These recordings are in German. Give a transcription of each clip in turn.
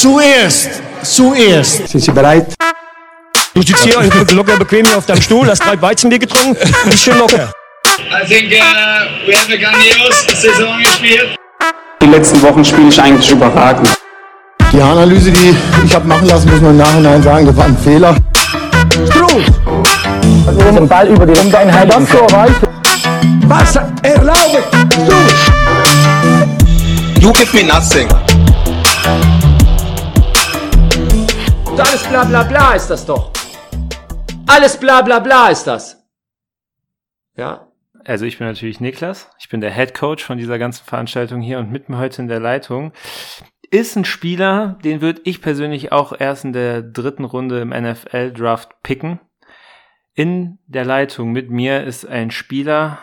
Zuerst, zuerst. Sind Sie bereit? Du sitzt hier locker bequem hier auf deinem Stuhl, hast drei Weizenbier getrunken, bist schön locker. I think uh, we have a grandios Saison gespielt. Die letzten Wochen spiele ich eigentlich überragend. Die Analyse, die ich habe machen lassen, muss man im Nachhinein sagen, das war ein Fehler. den Ball über die Einheit das. Was erlaube du? You give me nothing. Alles bla bla bla ist das doch. Alles bla bla bla ist das. Ja. Also ich bin natürlich Niklas, ich bin der Head Coach von dieser ganzen Veranstaltung hier und mit mir heute in der Leitung ist ein Spieler, den würde ich persönlich auch erst in der dritten Runde im NFL Draft picken. In der Leitung mit mir ist ein Spieler,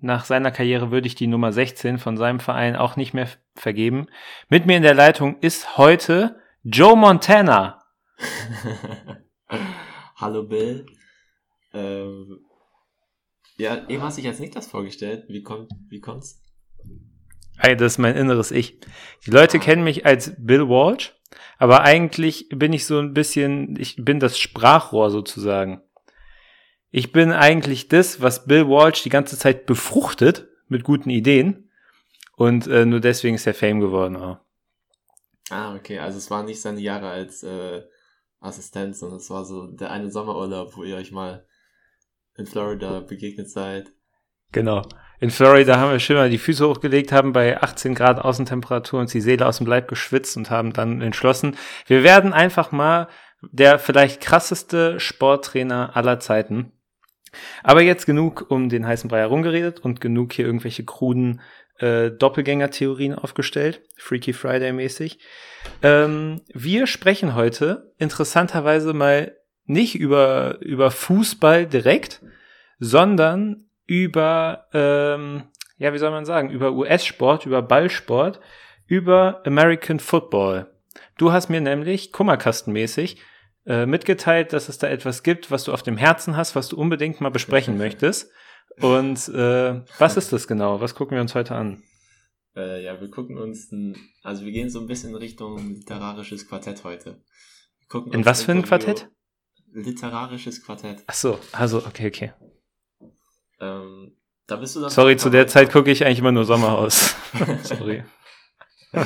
nach seiner Karriere würde ich die Nummer 16 von seinem Verein auch nicht mehr vergeben. Mit mir in der Leitung ist heute Joe Montana. Hallo Bill. Ähm, ja, eben hast du dich als Niklas vorgestellt. Wie kommt, wie kommt's? Ey, das ist mein inneres Ich. Die Leute kennen mich als Bill Walsh, aber eigentlich bin ich so ein bisschen, ich bin das Sprachrohr sozusagen. Ich bin eigentlich das, was Bill Walsh die ganze Zeit befruchtet mit guten Ideen. Und äh, nur deswegen ist er Fame geworden. Auch. Ah, okay. Also es waren nicht seine Jahre als äh, Assistent, sondern es war so der eine Sommerurlaub, wo ihr euch mal in Florida begegnet seid. Genau. In Florida haben wir schon mal die Füße hochgelegt, haben bei 18 Grad Außentemperatur uns die Seele aus dem Leib geschwitzt und haben dann entschlossen, wir werden einfach mal der vielleicht krasseste Sporttrainer aller Zeiten. Aber jetzt genug um den heißen Brei herumgeredet und genug hier irgendwelche kruden äh, Doppelgänger-Theorien aufgestellt, Freaky Friday mäßig. Ähm, wir sprechen heute interessanterweise mal nicht über, über Fußball direkt, sondern über, ähm, ja, wie soll man sagen, über US-Sport, über Ballsport, über American Football. Du hast mir nämlich kummerkastenmäßig äh, mitgeteilt, dass es da etwas gibt, was du auf dem Herzen hast, was du unbedingt mal besprechen möchtest. Und äh, was ist das genau? Was gucken wir uns heute an? Äh, ja, wir gucken uns, ein, also wir gehen so ein bisschen in Richtung literarisches Quartett heute. in was für ein Quartett? Literarisches Quartett. Ach so, also okay, okay. Ähm, da bist du dann Sorry, zu der Zeit gucke ich eigentlich immer nur Sommerhaus. Sorry.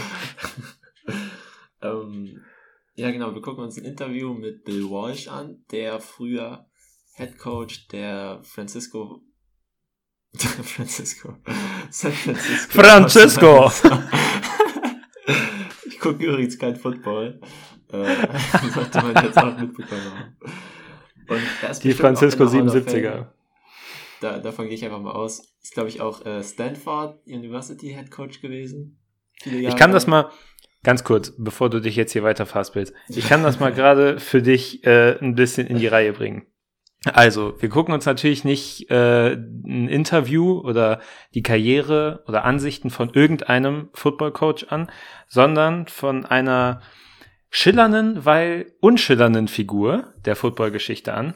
ähm, ja, genau, wir gucken uns ein Interview mit Bill Walsh an, der früher Head Coach der Francisco Francisco. San Francisco. Francisco! ich gucke übrigens kein Football. Äh, sollte man jetzt auch mitbekommen haben. Die Francisco 77er. Da, davon gehe ich einfach mal aus. Ist, glaube ich, auch äh, Stanford University Head Coach gewesen. Ich kann das mal, ganz kurz, bevor du dich jetzt hier weiter fastbildest, ich kann das mal gerade für dich äh, ein bisschen in die Reihe bringen. Also, wir gucken uns natürlich nicht äh, ein Interview oder die Karriere oder Ansichten von irgendeinem Football-Coach an, sondern von einer schillernden, weil unschillernden Figur der Football-Geschichte an,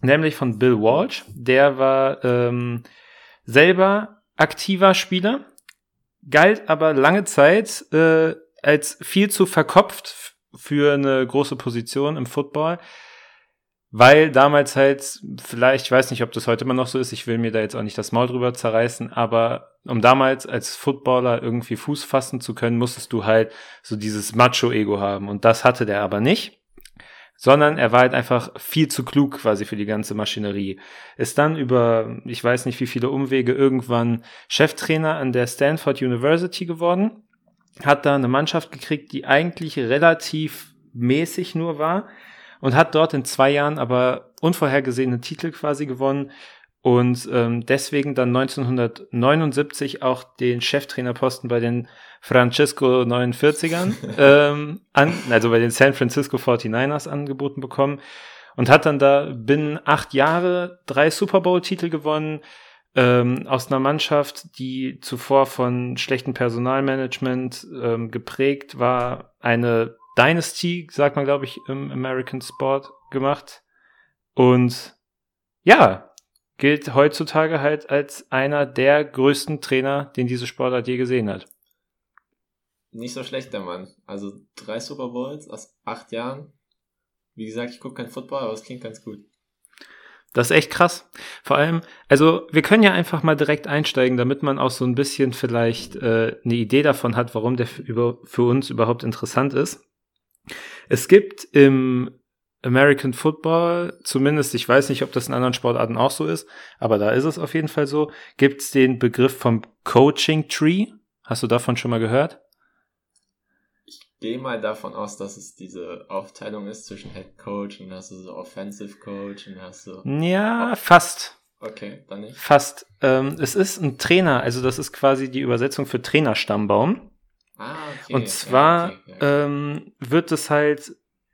nämlich von Bill Walsh. Der war ähm, selber aktiver Spieler, galt aber lange Zeit äh, als viel zu verkopft für eine große Position im Football weil damals halt, vielleicht, ich weiß nicht, ob das heute immer noch so ist, ich will mir da jetzt auch nicht das Maul drüber zerreißen, aber um damals als Footballer irgendwie Fuß fassen zu können, musstest du halt so dieses Macho-Ego haben. Und das hatte der aber nicht. Sondern er war halt einfach viel zu klug quasi für die ganze Maschinerie. Ist dann über, ich weiß nicht wie viele Umwege, irgendwann Cheftrainer an der Stanford University geworden. Hat da eine Mannschaft gekriegt, die eigentlich relativ mäßig nur war und hat dort in zwei Jahren aber unvorhergesehene Titel quasi gewonnen und ähm, deswegen dann 1979 auch den Cheftrainerposten bei den Francisco 49ern, ähm, an, also bei den San Francisco 49ers angeboten bekommen und hat dann da binnen acht Jahre drei Super Bowl-Titel gewonnen, ähm, aus einer Mannschaft, die zuvor von schlechtem Personalmanagement ähm, geprägt war, eine Dynasty, sagt man, glaube ich, im American Sport gemacht. Und ja, gilt heutzutage halt als einer der größten Trainer, den diese Sportart je gesehen hat. nicht so schlecht, der Mann. Also drei Super Bowls aus acht Jahren. Wie gesagt, ich gucke kein Football, aber es klingt ganz gut. Das ist echt krass. Vor allem, also wir können ja einfach mal direkt einsteigen, damit man auch so ein bisschen vielleicht äh, eine Idee davon hat, warum der für, für uns überhaupt interessant ist. Es gibt im American Football, zumindest, ich weiß nicht, ob das in anderen Sportarten auch so ist, aber da ist es auf jeden Fall so, gibt es den Begriff vom Coaching Tree. Hast du davon schon mal gehört? Ich gehe mal davon aus, dass es diese Aufteilung ist zwischen Head Coach und hast du so Offensive Coach und hast du. Ja, fast. Okay, dann nicht. Fast. Ähm, es ist ein Trainer, also das ist quasi die Übersetzung für Trainerstammbaum. Ah, okay. Und zwar ja, okay, ähm, wird es halt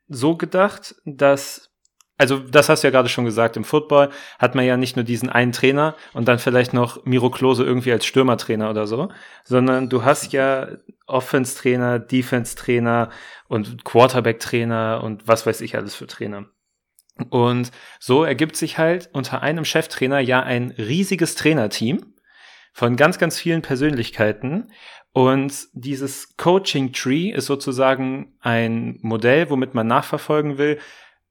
so gedacht, dass, also das hast du ja gerade schon gesagt, im Football hat man ja nicht nur diesen einen Trainer und dann vielleicht noch Miro Klose irgendwie als Stürmertrainer oder so, sondern du hast ja Offense-Trainer, Defense-Trainer und Quarterback-Trainer und was weiß ich alles für Trainer. Und so ergibt sich halt unter einem Cheftrainer ja ein riesiges Trainerteam von ganz, ganz vielen Persönlichkeiten. Und dieses Coaching Tree ist sozusagen ein Modell, womit man nachverfolgen will,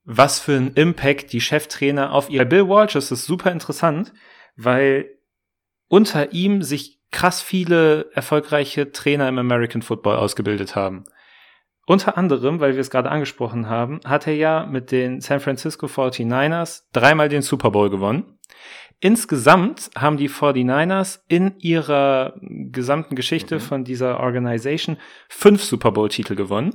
was für einen Impact die Cheftrainer auf ihr. Bei Bill Walsh ist es super interessant, weil unter ihm sich krass viele erfolgreiche Trainer im American Football ausgebildet haben. Unter anderem, weil wir es gerade angesprochen haben, hat er ja mit den San Francisco 49ers dreimal den Super Bowl gewonnen. Insgesamt haben die 49ers in ihrer gesamten Geschichte Mhm. von dieser Organisation fünf Super Bowl-Titel gewonnen.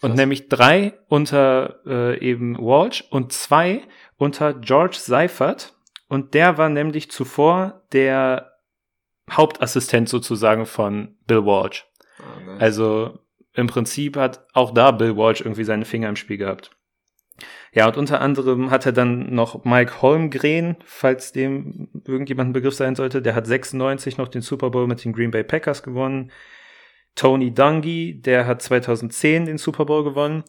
Und Krass. nämlich drei unter äh, eben Walsh und zwei unter George Seifert. Und der war nämlich zuvor der Hauptassistent sozusagen von Bill Walsh. Ah, nice. Also im Prinzip hat auch da Bill Walsh irgendwie seine Finger im Spiel gehabt. Ja, und unter anderem hat er dann noch Mike Holmgren, falls dem irgendjemand ein Begriff sein sollte, der hat 96 noch den Super Bowl mit den Green Bay Packers gewonnen. Tony Dungy, der hat 2010 den Super Bowl gewonnen.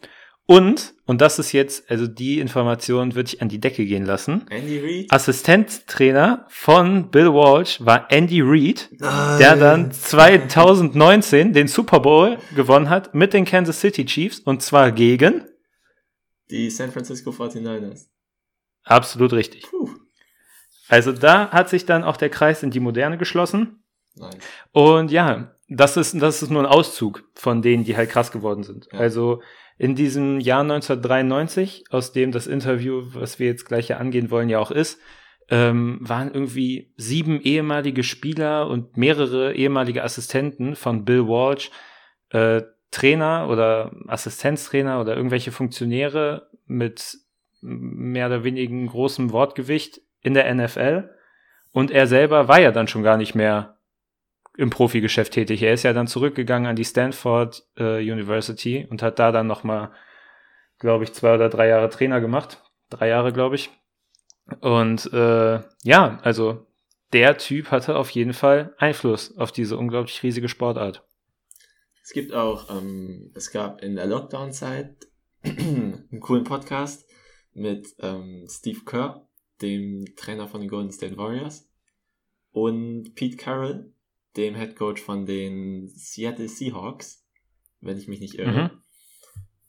Und, und das ist jetzt, also die Information würde ich an die Decke gehen lassen. Andy Reid? Assistenztrainer von Bill Walsh war Andy Reid, der dann 2019 den Super Bowl gewonnen hat mit den Kansas City Chiefs und zwar gegen Die San Francisco 49ers. absolut richtig. Puh. Also da hat sich dann auch der Kreis in die Moderne geschlossen Nice. und ja, das ist das ist nur ein Auszug von denen, die halt krass geworden sind. Ja. Also in diesem Jahr 1993, aus dem das Interview, was wir jetzt gleich hier angehen wollen, ja auch ist, ähm, waren irgendwie sieben ehemalige Spieler und mehrere ehemalige Assistenten von Bill Walsh äh, Trainer oder Assistenztrainer oder irgendwelche Funktionäre mit mehr oder weniger großem Wortgewicht in der NFL. Und er selber war ja dann schon gar nicht mehr im Profigeschäft tätig. Er ist ja dann zurückgegangen an die Stanford äh, University und hat da dann noch mal, glaube ich, zwei oder drei Jahre Trainer gemacht. Drei Jahre, glaube ich. Und äh, ja, also der Typ hatte auf jeden Fall Einfluss auf diese unglaublich riesige Sportart. Es gibt auch, ähm, es gab in der Lockdown-Zeit einen coolen Podcast mit ähm, Steve Kerr, dem Trainer von den Golden State Warriors, und Pete Carroll, dem Head Coach von den Seattle Seahawks, wenn ich mich nicht irre. Mhm.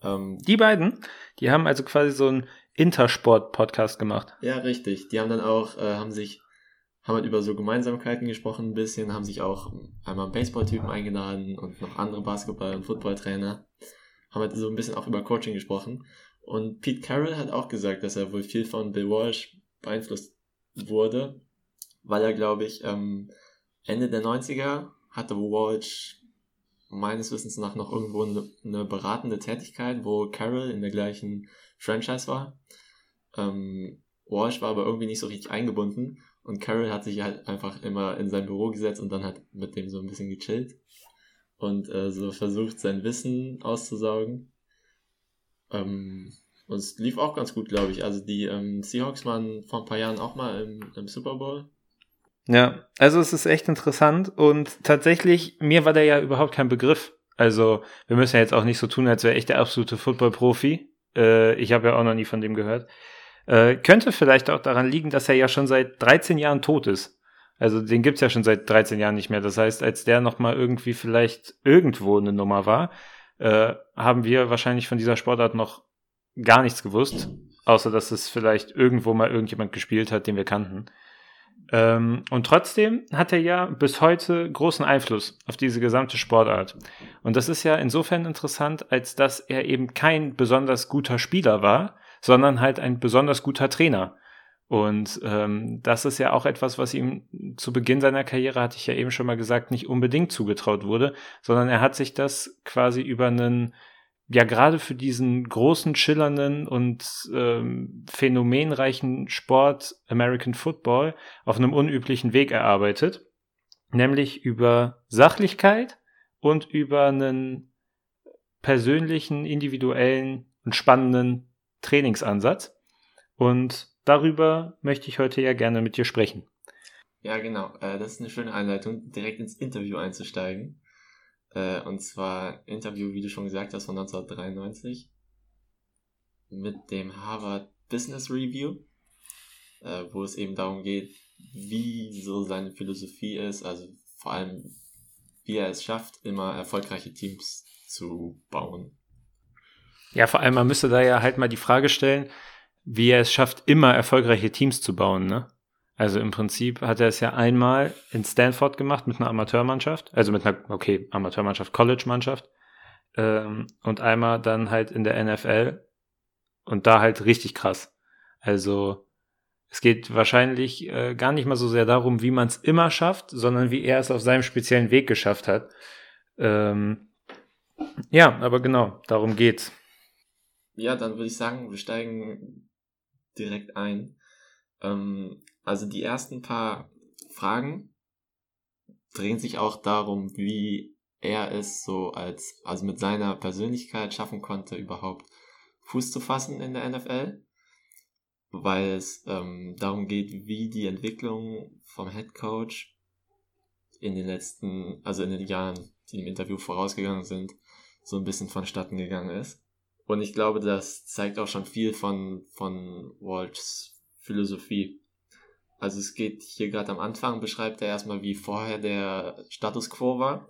Ähm, Die beiden, die haben also quasi so einen Intersport-Podcast gemacht. ja, richtig. Die haben dann auch, äh, haben sich, haben halt über so Gemeinsamkeiten gesprochen ein bisschen, haben sich auch einmal einen Baseballtypen eingeladen und noch andere Basketball- und Footballtrainer. Haben halt so ein bisschen auch über Coaching gesprochen. Und Pete Carroll hat auch gesagt, dass er wohl viel von Bill Walsh beeinflusst wurde, weil er, glaube ich, ähm, Ende der 90er hatte Walsh meines Wissens nach noch irgendwo eine, eine beratende Tätigkeit, wo Carroll in der gleichen Franchise war. Ähm, Walsh war aber irgendwie nicht so richtig eingebunden und Carroll hat sich halt einfach immer in sein Büro gesetzt und dann hat mit dem so ein bisschen gechillt und äh, so versucht, sein Wissen auszusaugen. Ähm, und es lief auch ganz gut, glaube ich. Also die ähm, Seahawks waren vor ein paar Jahren auch mal im, im Super Bowl. Ja, also es ist echt interessant und tatsächlich, mir war der ja überhaupt kein Begriff. Also wir müssen ja jetzt auch nicht so tun, als wäre ich der absolute Football-Profi. Äh, ich habe ja auch noch nie von dem gehört. Äh, könnte vielleicht auch daran liegen, dass er ja schon seit 13 Jahren tot ist. Also den gibt's ja schon seit 13 Jahren nicht mehr. Das heißt, als der nochmal irgendwie vielleicht irgendwo eine Nummer war, äh, haben wir wahrscheinlich von dieser Sportart noch gar nichts gewusst, außer dass es vielleicht irgendwo mal irgendjemand gespielt hat, den wir kannten. Ähm, und trotzdem hat er ja bis heute großen Einfluss auf diese gesamte Sportart. Und das ist ja insofern interessant, als dass er eben kein besonders guter Spieler war, sondern halt ein besonders guter Trainer. Und ähm, das ist ja auch etwas, was ihm zu Beginn seiner Karriere, hatte ich ja eben schon mal gesagt, nicht unbedingt zugetraut wurde, sondern er hat sich das quasi über einen, ja gerade für diesen großen, schillernden und ähm, phänomenreichen Sport American Football auf einem unüblichen Weg erarbeitet, nämlich über Sachlichkeit und über einen persönlichen, individuellen und spannenden Trainingsansatz. Und darüber möchte ich heute ja gerne mit dir sprechen. Ja, genau. Äh, das ist eine schöne Einleitung, direkt ins Interview einzusteigen. Äh, und zwar Interview, wie du schon gesagt hast, von 1993 mit dem Harvard Business Review, äh, wo es eben darum geht, wie so seine Philosophie ist, also vor allem, wie er es schafft, immer erfolgreiche Teams zu bauen. Ja, vor allem, man müsste da ja halt mal die Frage stellen, wie er es schafft, immer erfolgreiche Teams zu bauen, ne? Also im Prinzip hat er es ja einmal in Stanford gemacht mit einer Amateurmannschaft, also mit einer, okay, Amateurmannschaft, College-Mannschaft, ähm, und einmal dann halt in der NFL und da halt richtig krass. Also es geht wahrscheinlich äh, gar nicht mal so sehr darum, wie man es immer schafft, sondern wie er es auf seinem speziellen Weg geschafft hat. Ähm, ja, aber genau, darum geht's. Ja, dann würde ich sagen, wir steigen direkt ein. Ähm, also die ersten paar Fragen drehen sich auch darum, wie er es so als, also mit seiner Persönlichkeit schaffen konnte, überhaupt Fuß zu fassen in der NFL, weil es ähm, darum geht, wie die Entwicklung vom Head Coach in den letzten, also in den Jahren, die im Interview vorausgegangen sind, so ein bisschen vonstatten gegangen ist. Und ich glaube, das zeigt auch schon viel von, von Walts Philosophie. Also es geht hier gerade am Anfang, beschreibt er erstmal, wie vorher der Status quo war,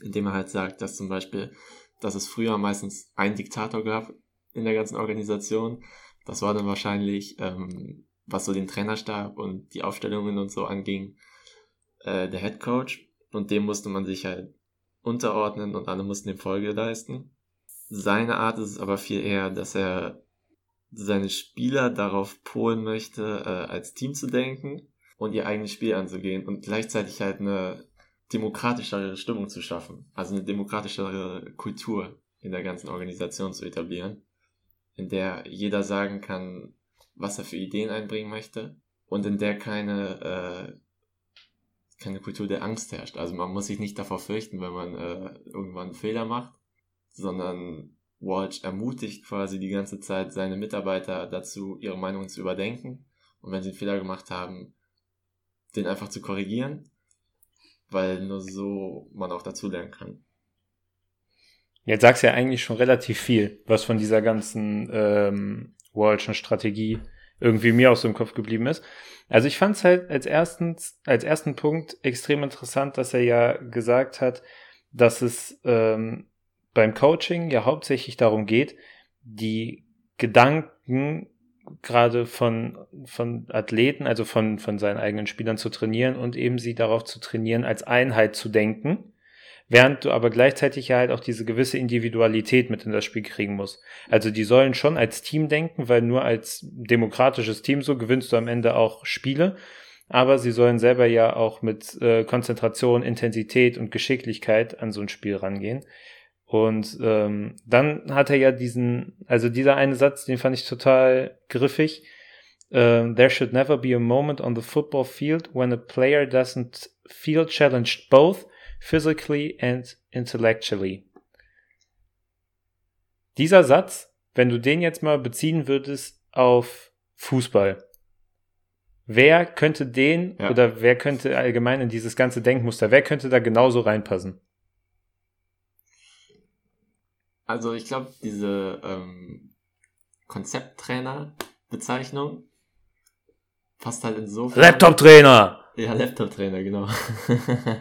indem er halt sagt, dass zum Beispiel, dass es früher meistens einen Diktator gab in der ganzen Organisation. Das war dann wahrscheinlich, ähm, was so den Trainerstab und die Aufstellungen und so anging, äh, der Head Coach. Und dem musste man sich halt unterordnen und alle mussten dem Folge leisten. Seine Art ist es aber viel eher, dass er seine Spieler darauf polen möchte, äh, als Team zu denken und ihr eigenes Spiel anzugehen und gleichzeitig halt eine demokratischere Stimmung zu schaffen, also eine demokratischere Kultur in der ganzen Organisation zu etablieren, in der jeder sagen kann, was er für Ideen einbringen möchte und in der keine äh, keine Kultur der Angst herrscht. Also man muss sich nicht davor fürchten, wenn man äh, irgendwann einen Fehler macht, sondern Walsh ermutigt quasi die ganze Zeit seine Mitarbeiter dazu, ihre Meinungen zu überdenken und wenn sie einen Fehler gemacht haben, den einfach zu korrigieren, weil nur so man auch dazu lernen kann. Jetzt sagst du ja eigentlich schon relativ viel, was von dieser ganzen ähm, Walsh'en Strategie irgendwie mir aus dem Kopf geblieben ist. Also ich fand es halt als erstens, als ersten Punkt extrem interessant, dass er ja gesagt hat, dass es ähm, beim Coaching ja hauptsächlich darum geht, die Gedanken gerade von, von Athleten, also von, von seinen eigenen Spielern zu trainieren und eben sie darauf zu trainieren, als Einheit zu denken, während du aber gleichzeitig ja halt auch diese gewisse Individualität mit in das Spiel kriegen musst. Also die sollen schon als Team denken, weil nur als demokratisches Team so gewinnst du am Ende auch Spiele, aber sie sollen selber ja auch mit äh, Konzentration, Intensität und Geschicklichkeit an so ein Spiel rangehen. Und ähm, dann hat er ja diesen, also dieser eine Satz, den fand ich total griffig. Uh, there should never be a moment on the football field when a player doesn't feel challenged both physically and intellectually. Dieser Satz, wenn du den jetzt mal beziehen würdest auf Fußball, wer könnte den ja. oder wer könnte allgemein in dieses ganze Denkmuster, wer könnte da genauso reinpassen? Also ich glaube, diese ähm, Konzepttrainer-Bezeichnung passt halt insofern. Laptop-Trainer! Ja, Laptop-Trainer, genau.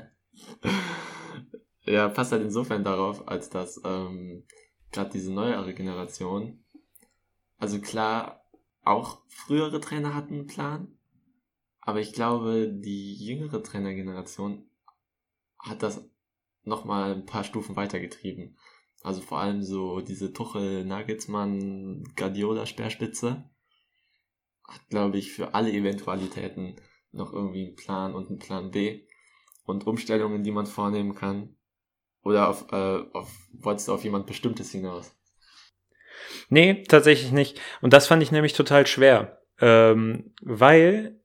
ja, passt halt insofern darauf, als dass ähm, gerade diese neuere Generation, also klar, auch frühere Trainer hatten einen Plan, aber ich glaube, die jüngere Trainergeneration hat das nochmal ein paar Stufen weitergetrieben. Also vor allem so diese Tuchel, Nagelsmann, Guardiola Speerspitze hat, glaube ich, für alle Eventualitäten noch irgendwie einen Plan und einen Plan B und Umstellungen, die man vornehmen kann. Oder auf, äh, auf wolltest du auf jemand Bestimmtes hinaus? Nee, tatsächlich nicht. Und das fand ich nämlich total schwer. Ähm, weil,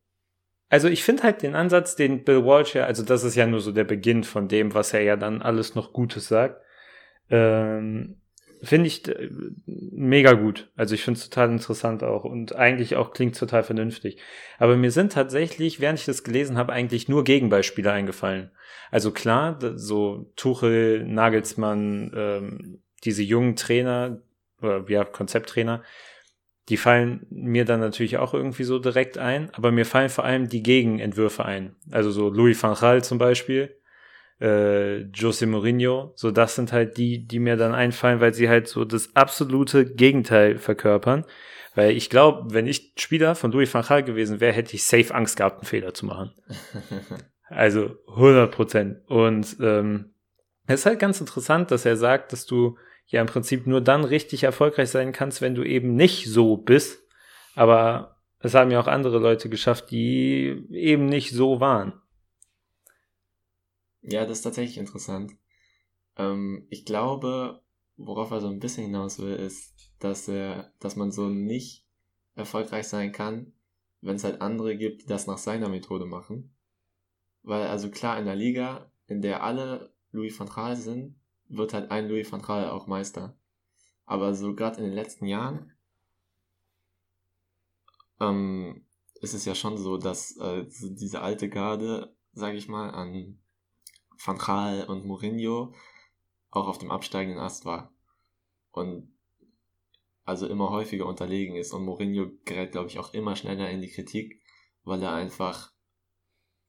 also ich finde halt den Ansatz, den Bill Walsh ja, also das ist ja nur so der Beginn von dem, was er ja dann alles noch Gutes sagt. Ähm, finde ich äh, mega gut. Also ich finde es total interessant auch und eigentlich auch klingt total vernünftig. Aber mir sind tatsächlich, während ich das gelesen habe, eigentlich nur Gegenbeispiele eingefallen. Also klar, so Tuchel, Nagelsmann, ähm, diese jungen Trainer oder ja, Konzepttrainer, die fallen mir dann natürlich auch irgendwie so direkt ein, aber mir fallen vor allem die Gegenentwürfe ein. Also so Louis van Gaal zum Beispiel, äh, Jose Mourinho. So, das sind halt die, die mir dann einfallen, weil sie halt so das absolute Gegenteil verkörpern. Weil ich glaube, wenn ich Spieler von Louis van Gaal gewesen wäre, hätte ich safe Angst gehabt, einen Fehler zu machen. Also 100 Prozent. Und ähm, es ist halt ganz interessant, dass er sagt, dass du ja im Prinzip nur dann richtig erfolgreich sein kannst, wenn du eben nicht so bist. Aber es haben ja auch andere Leute geschafft, die eben nicht so waren. Ja, das ist tatsächlich interessant. Ähm, ich glaube, worauf er so ein bisschen hinaus will, ist, dass er, dass man so nicht erfolgreich sein kann, wenn es halt andere gibt, die das nach seiner Methode machen. Weil, also klar, in der Liga, in der alle Louis van Gaal sind, wird halt ein Louis van Gaal auch Meister. Aber so gerade in den letzten Jahren ähm, ist es ja schon so, dass äh, diese alte Garde, sage ich mal, an Van Gaal und Mourinho auch auf dem absteigenden Ast war. Und also immer häufiger unterlegen ist. Und Mourinho gerät, glaube ich, auch immer schneller in die Kritik, weil er einfach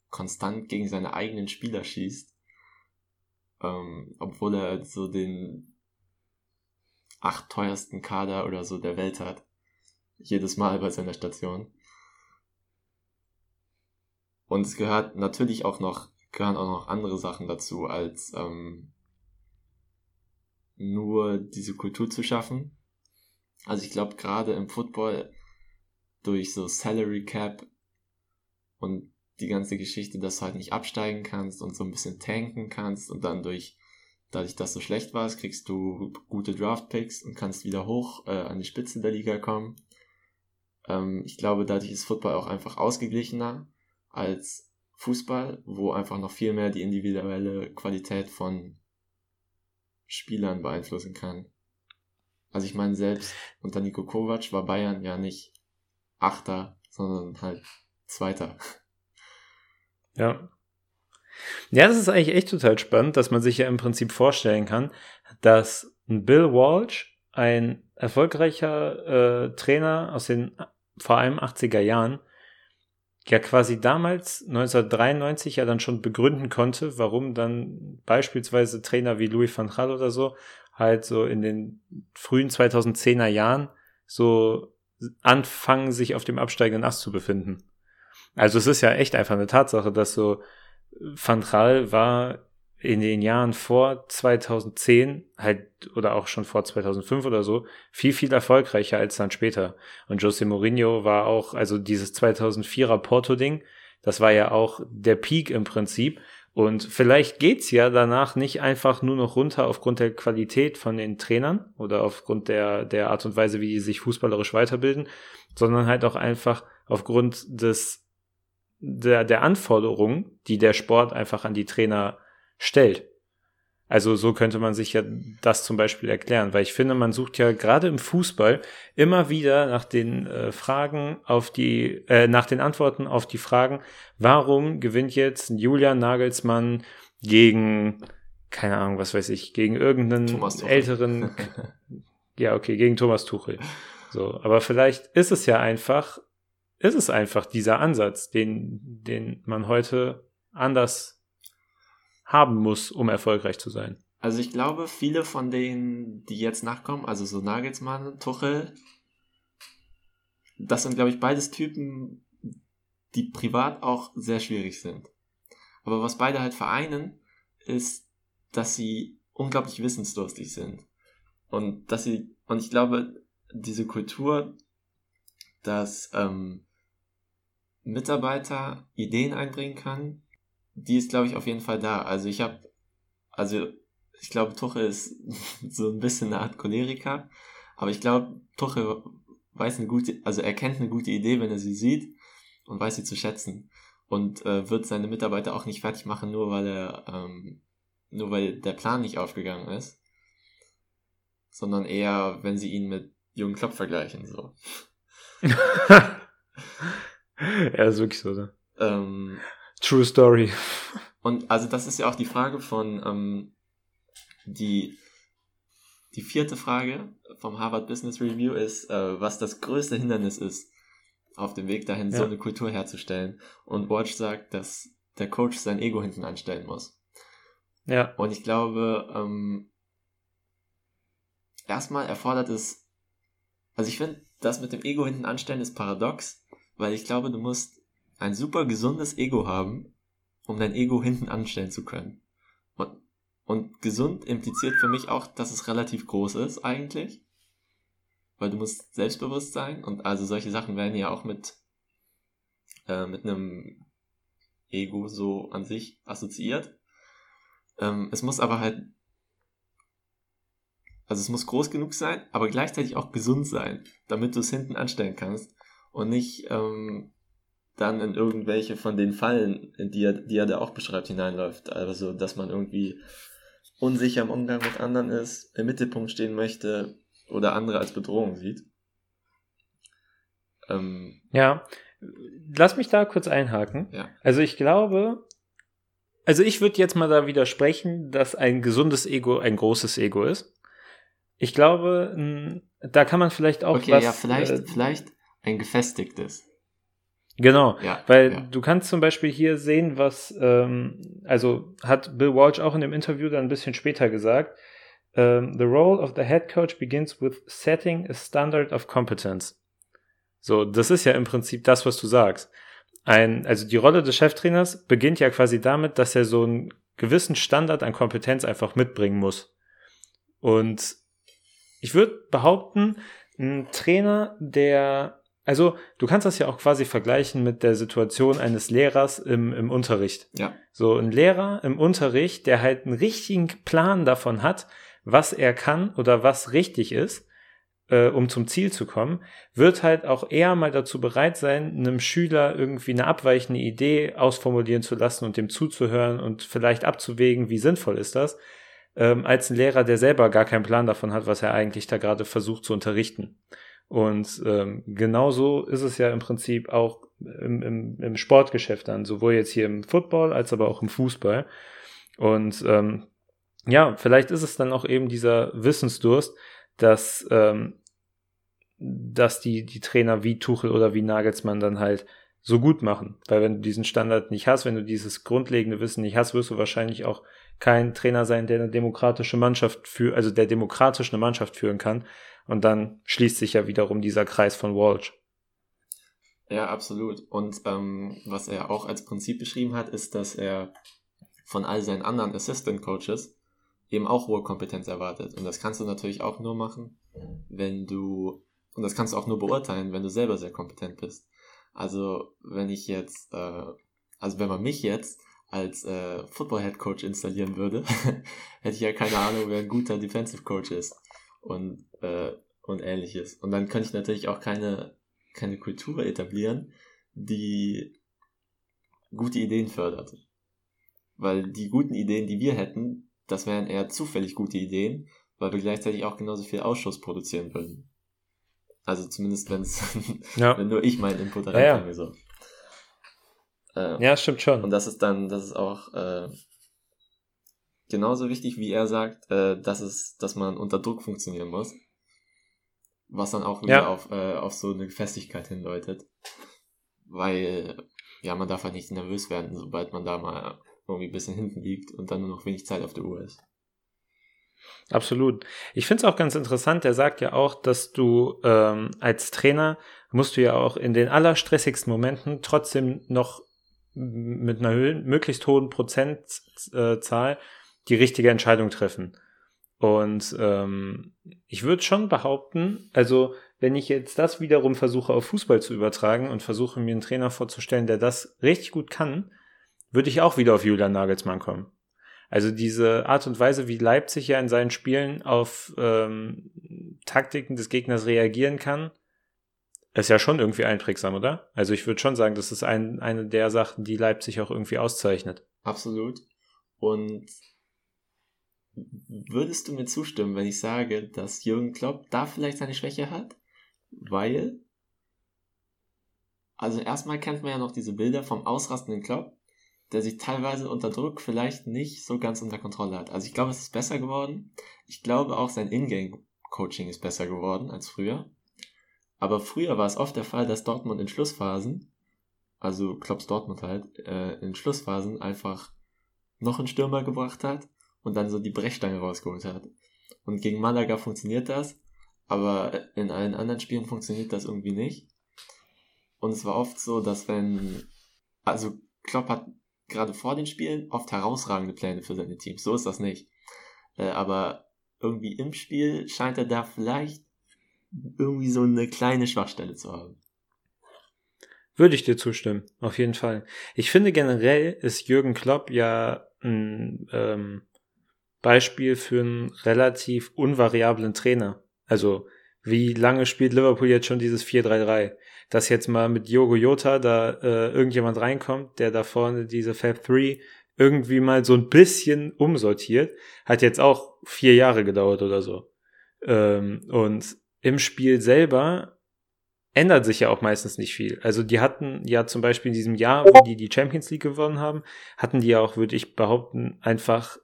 konstant gegen seine eigenen Spieler schießt. Ähm, obwohl er so den acht teuersten Kader oder so der Welt hat. Jedes Mal bei seiner Station. Und es gehört natürlich auch noch gehören auch noch andere Sachen dazu, als ähm, nur diese Kultur zu schaffen. Also ich glaube gerade im Football durch so Salary Cap und die ganze Geschichte, dass du halt nicht absteigen kannst und so ein bisschen tanken kannst und dann durch dadurch, dass du schlecht warst, kriegst du gute Draft Picks und kannst wieder hoch äh, an die Spitze der Liga kommen. Ähm, ich glaube, dadurch ist Football auch einfach ausgeglichener als Fußball, wo einfach noch viel mehr die individuelle Qualität von Spielern beeinflussen kann. Also ich meine, selbst unter Nico Kovac war Bayern ja nicht Achter, sondern halt Zweiter. Ja. Ja, das ist eigentlich echt total spannend, dass man sich ja im Prinzip vorstellen kann, dass Bill Walsh, ein erfolgreicher äh, Trainer aus den vor allem 80er Jahren, ja quasi damals 1993 ja dann schon begründen konnte, warum dann beispielsweise Trainer wie Louis van Gaal oder so halt so in den frühen 2010er Jahren so anfangen, sich auf dem absteigenden Ast zu befinden. Also es ist ja echt einfach eine Tatsache, dass so Van Gaal war in den Jahren vor 2010 halt oder auch schon vor 2005 oder so viel viel erfolgreicher als dann später. Und Jose Mourinho war auch also dieses 2004er Porto Ding das war ja auch der Peak im Prinzip. Und vielleicht geht's ja danach nicht einfach nur noch runter aufgrund der Qualität von den Trainern oder aufgrund der der Art und Weise wie die sich fußballerisch weiterbilden sondern halt auch einfach aufgrund des der der Anforderungen die der Sport einfach an die Trainer stellt. Also so könnte man sich ja das zum Beispiel erklären, weil ich finde, man sucht ja gerade im Fußball immer wieder nach den äh, Fragen auf die, äh, nach den Antworten auf die Fragen, warum gewinnt jetzt Julian Nagelsmann gegen, keine Ahnung, was weiß ich, gegen irgendeinen älteren, ja okay, gegen Thomas Tuchel. So, aber vielleicht ist es ja einfach ist es einfach dieser Ansatz, den, den man heute anders haben muss, um erfolgreich zu sein. Also ich glaube, viele von denen, die jetzt nachkommen, also so Nagelsmann, Tuchel, das sind, glaube ich, beides Typen, die privat auch sehr schwierig sind. Aber was beide halt vereinen, ist, dass sie unglaublich wissensdurstig sind. Und dass sie, und ich glaube, diese Kultur, dass ähm, Mitarbeiter Ideen einbringen kann, die ist, glaube ich, auf jeden Fall da. Also ich habe, also ich glaube, Tuchel ist so ein bisschen eine Art Choleriker, aber ich glaube, Tuchel weiß eine gute, also er kennt eine gute Idee, wenn er sie sieht und weiß sie zu schätzen und äh, wird seine Mitarbeiter auch nicht fertig machen, nur weil er, ähm, nur weil der Plan nicht aufgegangen ist, sondern eher, wenn sie ihn mit Jürgen Klopp vergleichen, so. ja, ist wirklich so, ne? Ähm, True Story. Und also das ist ja auch die Frage von ähm, die die vierte Frage vom Harvard Business Review ist, äh, was das größte Hindernis ist auf dem Weg dahin, Ja. so eine Kultur herzustellen. Und Watch sagt, dass der Coach sein Ego hinten anstellen muss. Ja, Und ich glaube, ähm, erstmal erfordert es, also ich finde, das mit dem Ego hinten anstellen ist paradox, weil ich glaube, du musst ein super gesundes Ego haben, um dein Ego hinten anstellen zu können. Und, und gesund impliziert für mich auch, dass es relativ groß ist eigentlich, weil du musst selbstbewusst sein und also solche Sachen werden ja auch mit, äh, mit einem Ego so an sich assoziiert. Ähm, es muss aber halt, also es muss groß genug sein, aber gleichzeitig auch gesund sein, damit du es hinten anstellen kannst und nicht ähm, dann in irgendwelche von den Fallen, die er, die er da auch beschreibt, hineinläuft. Also, dass man irgendwie unsicher im Umgang mit anderen ist, im Mittelpunkt stehen möchte oder andere als Bedrohung sieht. Ähm, ja. Lass mich da kurz einhaken. Ja. Also ich glaube, also ich würde jetzt mal da widersprechen, dass ein gesundes Ego ein großes Ego ist. Ich glaube, da kann man vielleicht auch okay, was. ja, vielleicht, äh, vielleicht ein gefestigtes. Genau, Ja, weil ja. du kannst zum Beispiel hier sehen, was, ähm, also hat Bill Walsh auch in dem Interview dann ein bisschen später gesagt, ähm, the role of the head coach begins with setting a standard of competence. So, das ist ja im Prinzip das, was du sagst. Ein, also die Rolle des Cheftrainers beginnt ja quasi damit, dass er so einen gewissen Standard an Kompetenz einfach mitbringen muss. Und ich würde behaupten, ein Trainer, der also, du kannst das ja auch quasi vergleichen mit der Situation eines Lehrers im, im Unterricht. Ja. So, ein Lehrer im Unterricht, der halt einen richtigen Plan davon hat, was er kann oder was richtig ist, äh, um zum Ziel zu kommen, wird halt auch eher mal dazu bereit sein, einem Schüler irgendwie eine abweichende Idee ausformulieren zu lassen und dem zuzuhören und vielleicht abzuwägen, wie sinnvoll ist das, ähm, als ein Lehrer, der selber gar keinen Plan davon hat, was er eigentlich da gerade versucht zu unterrichten. Und ähm, genauso ist es ja im Prinzip auch im, im, im Sportgeschäft dann, sowohl jetzt hier im Football als aber auch im Fußball. Und ähm, ja, vielleicht ist es dann auch eben dieser Wissensdurst, dass, ähm, dass die, die Trainer wie Tuchel oder wie Nagelsmann dann halt so gut machen. Weil wenn du diesen Standard nicht hast, wenn du dieses grundlegende Wissen nicht hast, wirst du wahrscheinlich auch kein Trainer sein, der eine demokratische Mannschaft für, also der demokratisch eine Mannschaft führen kann. Und dann schließt sich ja wiederum dieser Kreis von Walsh. Ja, absolut. Und ähm, was er auch als Prinzip beschrieben hat, ist, dass er von all seinen anderen Assistant Coaches eben auch hohe Kompetenz erwartet. Und das kannst du natürlich auch nur machen, wenn du, und das kannst du auch nur beurteilen, wenn du selber sehr kompetent bist. Also, wenn ich jetzt, äh, also wenn man mich jetzt als äh, Football Head Coach installieren würde, hätte ich ja keine Ahnung, wer ein guter Defensive Coach ist und, äh, und ähnliches. Und dann könnte ich natürlich auch keine, keine Kultur etablieren, die gute Ideen fördert. Weil die guten Ideen, die wir hätten, das wären eher zufällig gute Ideen, weil wir gleichzeitig auch genauso viel Ausschuss produzieren würden. Also zumindest wenn's, Ja. wenn nur ich meinen Input Ja, ja. reinbringe, so. Äh, Ja, stimmt schon. und das ist dann, das ist auch äh, genauso wichtig, wie er sagt, äh, dass es, dass man unter Druck funktionieren muss. Was dann auch wieder Ja. auf, äh, auf so eine Festigkeit hindeutet. weil ja, man darf halt nicht nervös werden, sobald man da mal irgendwie ein bisschen hinten liegt und dann nur noch wenig Zeit auf der Uhr ist. Absolut. Ich finde es auch ganz interessant, der sagt ja auch, dass du ähm, als Trainer musst du ja auch in den allerstressigsten Momenten trotzdem noch mit einer hö- möglichst hohen Prozentzahl die richtige Entscheidung treffen. Und ähm, ich würde schon behaupten, also wenn ich jetzt das wiederum versuche auf Fußball zu übertragen und versuche mir einen Trainer vorzustellen, der das richtig gut kann, würde ich auch wieder auf Julian Nagelsmann kommen. Also diese Art und Weise, wie Leipzig ja in seinen Spielen auf ähm, Taktiken des Gegners reagieren kann, ist ja schon irgendwie einprägsam, oder? Also ich würde schon sagen, das ist ein, eine der Sachen, die Leipzig auch irgendwie auszeichnet. Absolut. Und würdest du mir zustimmen, wenn ich sage, dass Jürgen Klopp da vielleicht seine Schwäche hat? Weil, also erstmal kennt man ja noch diese Bilder vom ausrastenden Klopp, der sich teilweise unter Druck vielleicht nicht so ganz unter Kontrolle hat. Also ich glaube, es ist besser geworden. Ich glaube auch sein Ingame-Coaching ist besser geworden als früher. Aber früher war es oft der Fall, dass Dortmund in Schlussphasen, also Klopps Dortmund halt, äh, in Schlussphasen einfach noch einen Stürmer gebracht hat und dann so die Brechstange rausgeholt hat. Und gegen Malaga funktioniert das, aber in allen anderen Spielen funktioniert das irgendwie nicht. Und es war oft so, dass wenn, also Klopp hat gerade vor den Spielen oft herausragende Pläne für seine Teams, so ist das nicht. Äh, aber irgendwie im Spiel scheint er da vielleicht irgendwie so eine kleine Schwachstelle zu haben. Würde ich dir zustimmen, auf jeden Fall. Ich finde generell ist Jürgen Klopp ja ein ähm, Beispiel für einen relativ unvariablen Trainer. Also wie lange spielt Liverpool jetzt schon dieses 4-3-3? Dass jetzt mal mit Diogo Jota da äh, irgendjemand reinkommt, der da vorne diese Fab 3 irgendwie mal so ein bisschen umsortiert, hat jetzt auch vier Jahre gedauert oder so. Ähm, und im Spiel selber ändert sich ja auch meistens nicht viel. Also die hatten ja zum Beispiel in diesem Jahr, wo die die Champions League gewonnen haben, hatten die ja auch, würde ich behaupten, einfach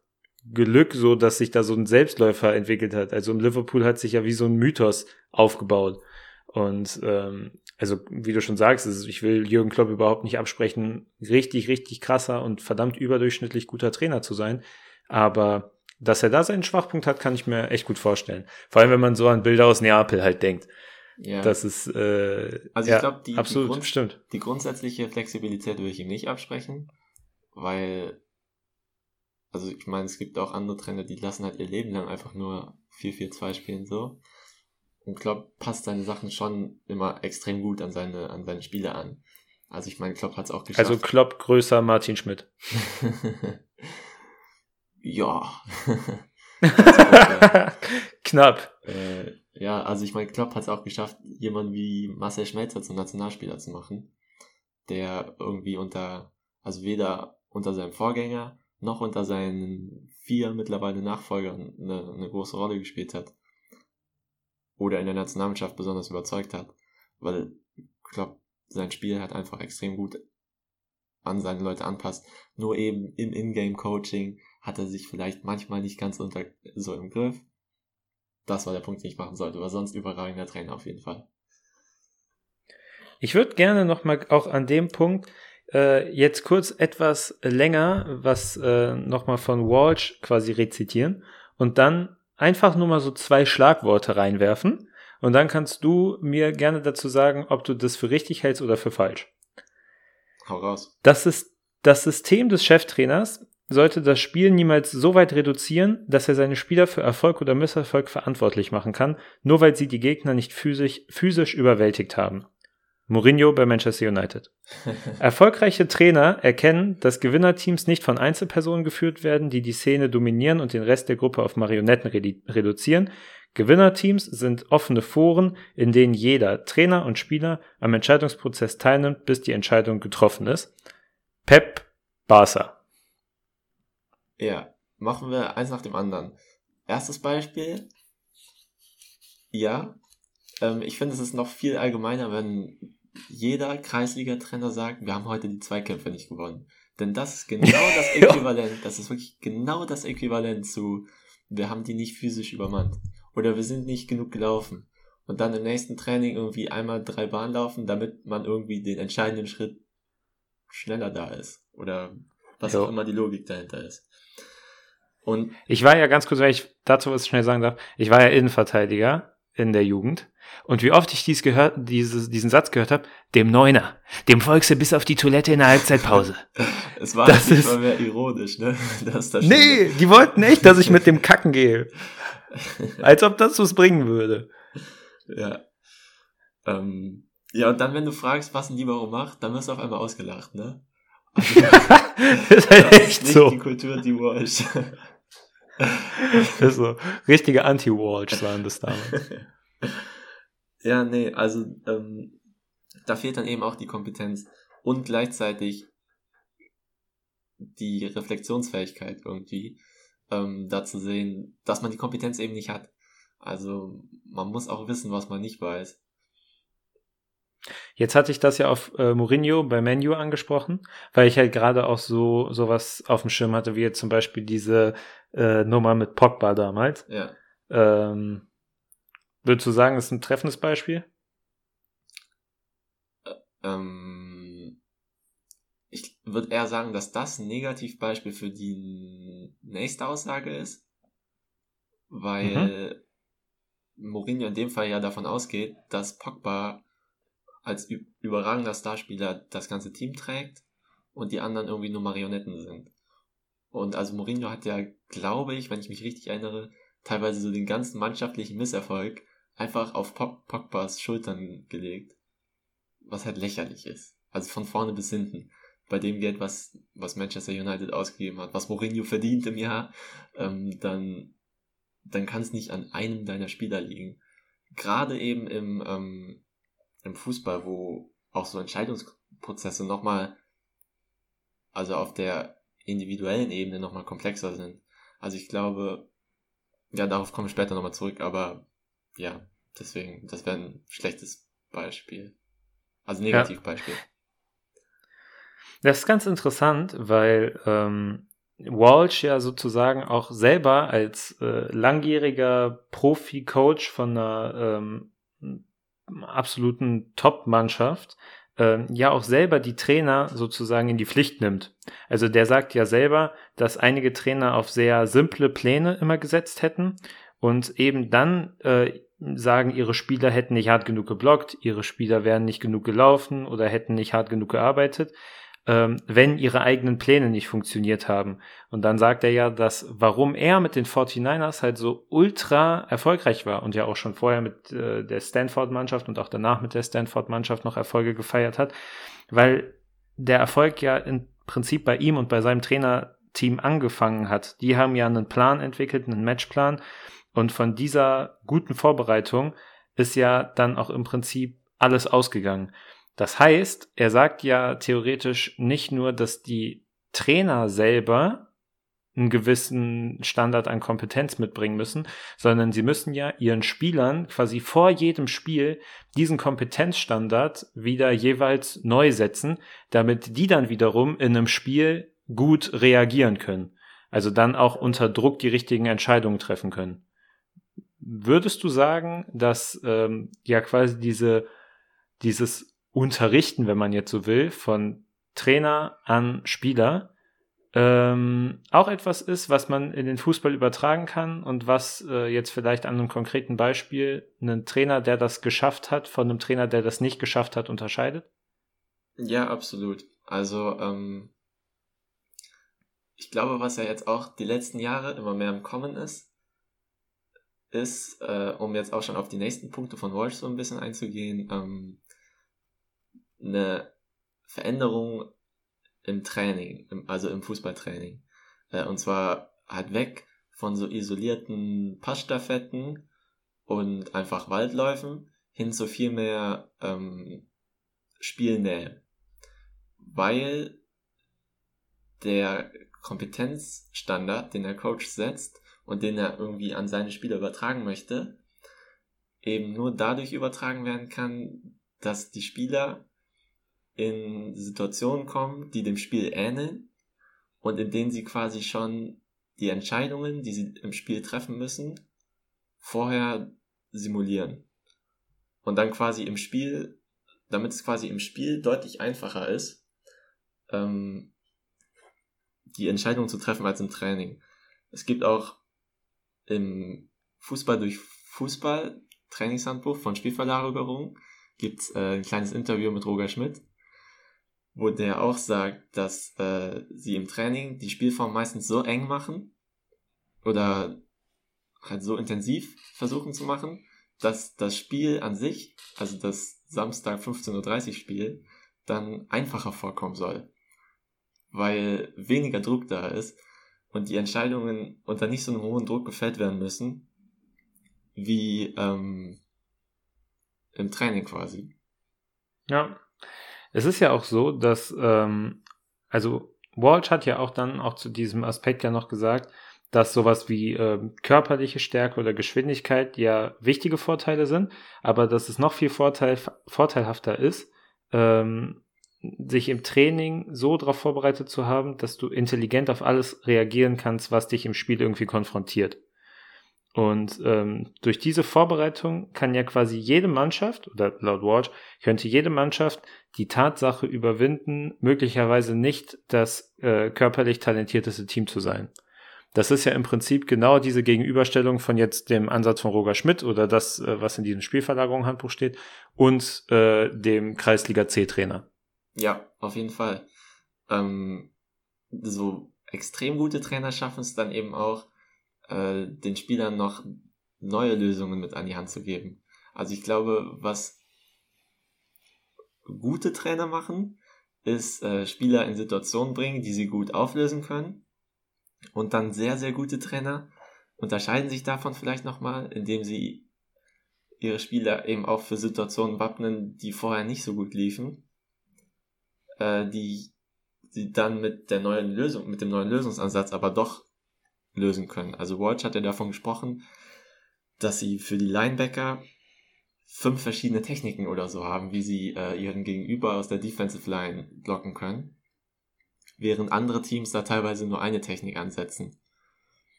Glück, so dass sich da so ein Selbstläufer entwickelt hat. Also im Liverpool hat sich ja wie so ein Mythos aufgebaut. Und ähm, also wie du schon sagst, also ich will Jürgen Klopp überhaupt nicht absprechen, richtig, richtig krasser und verdammt überdurchschnittlich guter Trainer zu sein. Aber dass er da seinen Schwachpunkt hat, kann ich mir echt gut vorstellen. Vor allem, wenn man so an Bilder aus Neapel halt denkt. Ja. Das ist äh, Also ja, ich glaube, die, absolut die, Grund, stimmt. die grundsätzliche Flexibilität würde ich ihm nicht absprechen, weil, also ich meine, es gibt auch andere Trainer, die lassen halt ihr Leben lang einfach nur 4-4-2 spielen so. Und Klopp passt seine Sachen schon immer extrem gut an seine, an seine Spiele an. Also ich meine, Klopp hat es auch geschafft. Also Klopp größer Martin Schmidt. ja. Knapp. Äh, ja, also ich meine, Klopp hat es auch geschafft, jemanden wie Marcel Schmelzer zum Nationalspieler zu machen, der irgendwie unter, also weder unter seinem Vorgänger noch unter seinen vier mittlerweile Nachfolgern eine, eine große Rolle gespielt hat. Oder in der Nationalmannschaft besonders überzeugt hat. Weil Klopp sein Spiel halt einfach extrem gut an seine Leute anpasst. Nur eben im Ingame-Coaching hat er sich vielleicht manchmal nicht ganz unter so im Griff. Das war der Punkt, den ich machen sollte, aber sonst überragender Trainer auf jeden Fall. Ich würde gerne noch mal auch an dem Punkt äh, jetzt kurz etwas länger was äh, noch mal von Walsh quasi rezitieren und dann einfach nur mal so zwei Schlagworte reinwerfen und dann kannst du mir gerne dazu sagen, ob du das für richtig hältst oder für falsch. Hau raus. Das ist das System des Cheftrainers sollte das Spiel niemals so weit reduzieren, dass er seine Spieler für Erfolg oder Misserfolg verantwortlich machen kann, nur weil sie die Gegner nicht physisch, physisch überwältigt haben. Mourinho bei Manchester United. Erfolgreiche Trainer erkennen, dass Gewinnerteams nicht von Einzelpersonen geführt werden, die die Szene dominieren und den Rest der Gruppe auf Marionetten redu reduzieren. Gewinnerteams sind offene Foren, in denen jeder, Trainer und Spieler, am Entscheidungsprozess teilnimmt, bis die Entscheidung getroffen ist. Pep Barca. Ja, machen wir eins nach dem anderen. Erstes Beispiel. Ja, ähm, ich finde, es ist noch viel allgemeiner, wenn jeder Kreisliga-Trainer sagt, wir haben heute die Zweikämpfe nicht gewonnen. Denn das ist genau das Äquivalent, das ist wirklich genau das Äquivalent zu, wir haben die nicht physisch übermannt. Oder wir sind nicht genug gelaufen. und dann im nächsten Training irgendwie einmal drei Bahnen laufen, damit man irgendwie den entscheidenden Schritt schneller da ist. Oder was Jo. auch immer die Logik dahinter ist. Und Ich war ja ganz kurz, wenn ich dazu was schnell sagen darf, ich war ja Innenverteidiger in der Jugend. Und wie oft ich dies gehört, dieses, diesen Satz gehört habe, dem Neuner, dem folgst du bis auf die Toilette in der Halbzeitpause. es war Das ist- mal mehr ironisch, ne? Dass das nee, die wollten echt, dass ich mit dem Kacken gehe. Als ob das was bringen würde. Ja. Ähm, ja, und dann, wenn du fragst, was ein Libero macht, dann wirst du auf einmal ausgelacht, ne? Also, Das ist halt das ist echt nicht so. die Kultur, die Walsh. So. Richtige Anti-Walsh waren das damals. ja, nee, also ähm, da fehlt dann eben auch die Kompetenz und gleichzeitig die Reflexionsfähigkeit irgendwie, ähm, da zu sehen, dass man die Kompetenz eben nicht hat. Also man muss auch wissen, was man nicht weiß. Jetzt hatte ich das ja auf äh, Mourinho bei Menu angesprochen, weil ich halt gerade auch so sowas auf dem Schirm hatte, wie jetzt zum Beispiel diese äh, Nummer mit Pogba damals. Ja. Ähm, würdest du sagen, das ist ein treffendes Beispiel? Ähm, ich würde eher sagen, dass das ein Negativbeispiel für die nächste Aussage ist, weil Mourinho in dem Fall ja davon ausgeht, dass Pogba als überragender Starspieler das ganze Team trägt und die anderen irgendwie nur Marionetten sind. Und also Mourinho hat ja, glaube ich, wenn ich mich richtig erinnere, teilweise so den ganzen mannschaftlichen Misserfolg einfach auf Pog- Pogbas Schultern gelegt was halt lächerlich ist. Also von vorne bis hinten. Bei dem Geld, was, was Manchester United ausgegeben hat, was Mourinho verdient im Jahr, ähm, dann, dann kann es nicht an einem deiner Spieler liegen. Gerade eben im, ähm, im Fußball, wo auch so Entscheidungsprozesse nochmal, also auf der individuellen Ebene nochmal komplexer sind. Also ich glaube, ja, darauf komme ich später nochmal zurück, aber ja, deswegen, das wäre ein schlechtes Beispiel. Also Negativbeispiel. Das ist ganz interessant, weil ähm, Walsh ja sozusagen auch selber als äh, langjähriger Profi-Coach von einer ähm, absoluten Top-Mannschaft ähm, ja auch selber die Trainer sozusagen in die Pflicht nimmt. Also der sagt ja selber, dass einige Trainer auf sehr simple Pläne immer gesetzt hätten und eben dann äh, sagen, ihre Spieler hätten nicht hart genug geblockt, ihre Spieler wären nicht genug gelaufen oder hätten nicht hart genug gearbeitet, ähm, wenn ihre eigenen Pläne nicht funktioniert haben. Und dann sagt er ja, dass warum er mit den 49ers halt so ultra erfolgreich war und ja auch schon vorher mit äh, der Stanford-Mannschaft und auch danach mit der Stanford-Mannschaft noch Erfolge gefeiert hat, weil der Erfolg ja im Prinzip bei ihm und bei seinem Trainerteam angefangen hat. Die haben ja einen Plan entwickelt, einen Matchplan und von dieser guten Vorbereitung ist ja dann auch im Prinzip alles ausgegangen. Das heißt, er sagt ja theoretisch nicht nur, dass die Trainer selber einen gewissen Standard an Kompetenz mitbringen müssen, sondern sie müssen ja ihren Spielern quasi vor jedem Spiel diesen Kompetenzstandard wieder jeweils neu setzen, damit die dann wiederum in einem Spiel gut reagieren können. Also dann auch unter Druck die richtigen Entscheidungen treffen können. Würdest du sagen, dass ähm, ja quasi diese, dieses Unterrichten, wenn man jetzt so will, von Trainer an Spieler ähm, auch etwas ist, was man in den Fußball übertragen kann und was äh, jetzt vielleicht an einem konkreten Beispiel einen Trainer, der das geschafft hat, von einem Trainer, der das nicht geschafft hat, unterscheidet? Ja, absolut. Also, ähm, ich glaube, was ja jetzt auch die letzten Jahre immer mehr im Kommen ist, ist, äh, um jetzt auch schon auf die nächsten Punkte von Walsh so ein bisschen einzugehen, ähm, eine Veränderung im Training, im, also im Fußballtraining. Äh, und zwar halt weg von so isolierten Passstaffetten und einfach Waldläufen hin zu viel mehr ähm, Spielnähe. Weil der Kompetenzstandard, den der Coach setzt und den er irgendwie an seine Spieler übertragen möchte, eben nur dadurch übertragen werden kann, dass die Spieler in Situationen kommen, die dem Spiel ähneln und in denen sie quasi schon die Entscheidungen, die sie im Spiel treffen müssen, vorher simulieren. Und dann quasi im Spiel, damit es quasi im Spiel deutlich einfacher ist, ähm, die Entscheidung zu treffen als im Training. Es gibt auch im Fußball durch Fußball Trainingshandbuch von Spielverlagerung gibt's äh, ein kleines Interview mit Roger Schmidt, wo der auch sagt, dass äh, sie im Training die Spielform meistens so eng machen oder halt so intensiv versuchen zu machen, dass das Spiel an sich, also das Samstag 15.30 Uhr Spiel, dann einfacher vorkommen soll. Weil weniger Druck da ist und die Entscheidungen unter nicht so einem hohen Druck gefällt werden müssen, wie ähm, im Training quasi. Ja. Es ist ja auch so, dass, ähm, also Walsh hat ja auch dann auch zu diesem Aspekt ja noch gesagt, dass sowas wie äh, körperliche Stärke oder Geschwindigkeit ja wichtige Vorteile sind, aber dass es noch viel Vorteil, vorteilhafter ist, ähm, sich im Training so darauf vorbereitet zu haben, dass du intelligent auf alles reagieren kannst, was dich im Spiel irgendwie konfrontiert. Und ähm, durch diese Vorbereitung kann ja quasi jede Mannschaft, oder laut Walsh, könnte jede Mannschaft die Tatsache überwinden, möglicherweise nicht das äh, körperlich talentierteste Team zu sein. Das ist ja im Prinzip genau diese Gegenüberstellung von jetzt dem Ansatz von Roger Schmidt oder das, äh, was in diesem Spielverlagerungshandbuch steht, und äh, dem Kreisliga C-Trainer. Ja, auf jeden Fall. Ähm, so extrem gute Trainer schaffen es dann eben auch, äh, den Spielern noch neue Lösungen mit an die Hand zu geben. Also ich glaube, was gute Trainer machen, ist äh, Spieler in Situationen bringen, die sie gut auflösen können und dann sehr, sehr gute Trainer unterscheiden sich davon vielleicht nochmal, indem sie ihre Spieler eben auch für Situationen wappnen, die vorher nicht so gut liefen, äh, die sie dann mit der neuen Lösung, mit dem neuen Lösungsansatz aber doch lösen können. Also Walsh hat ja davon gesprochen, dass sie für die Linebacker fünf verschiedene Techniken oder so haben, wie sie äh, ihren Gegenüber aus der Defensive Line blocken können während andere Teams da teilweise nur eine Technik ansetzen.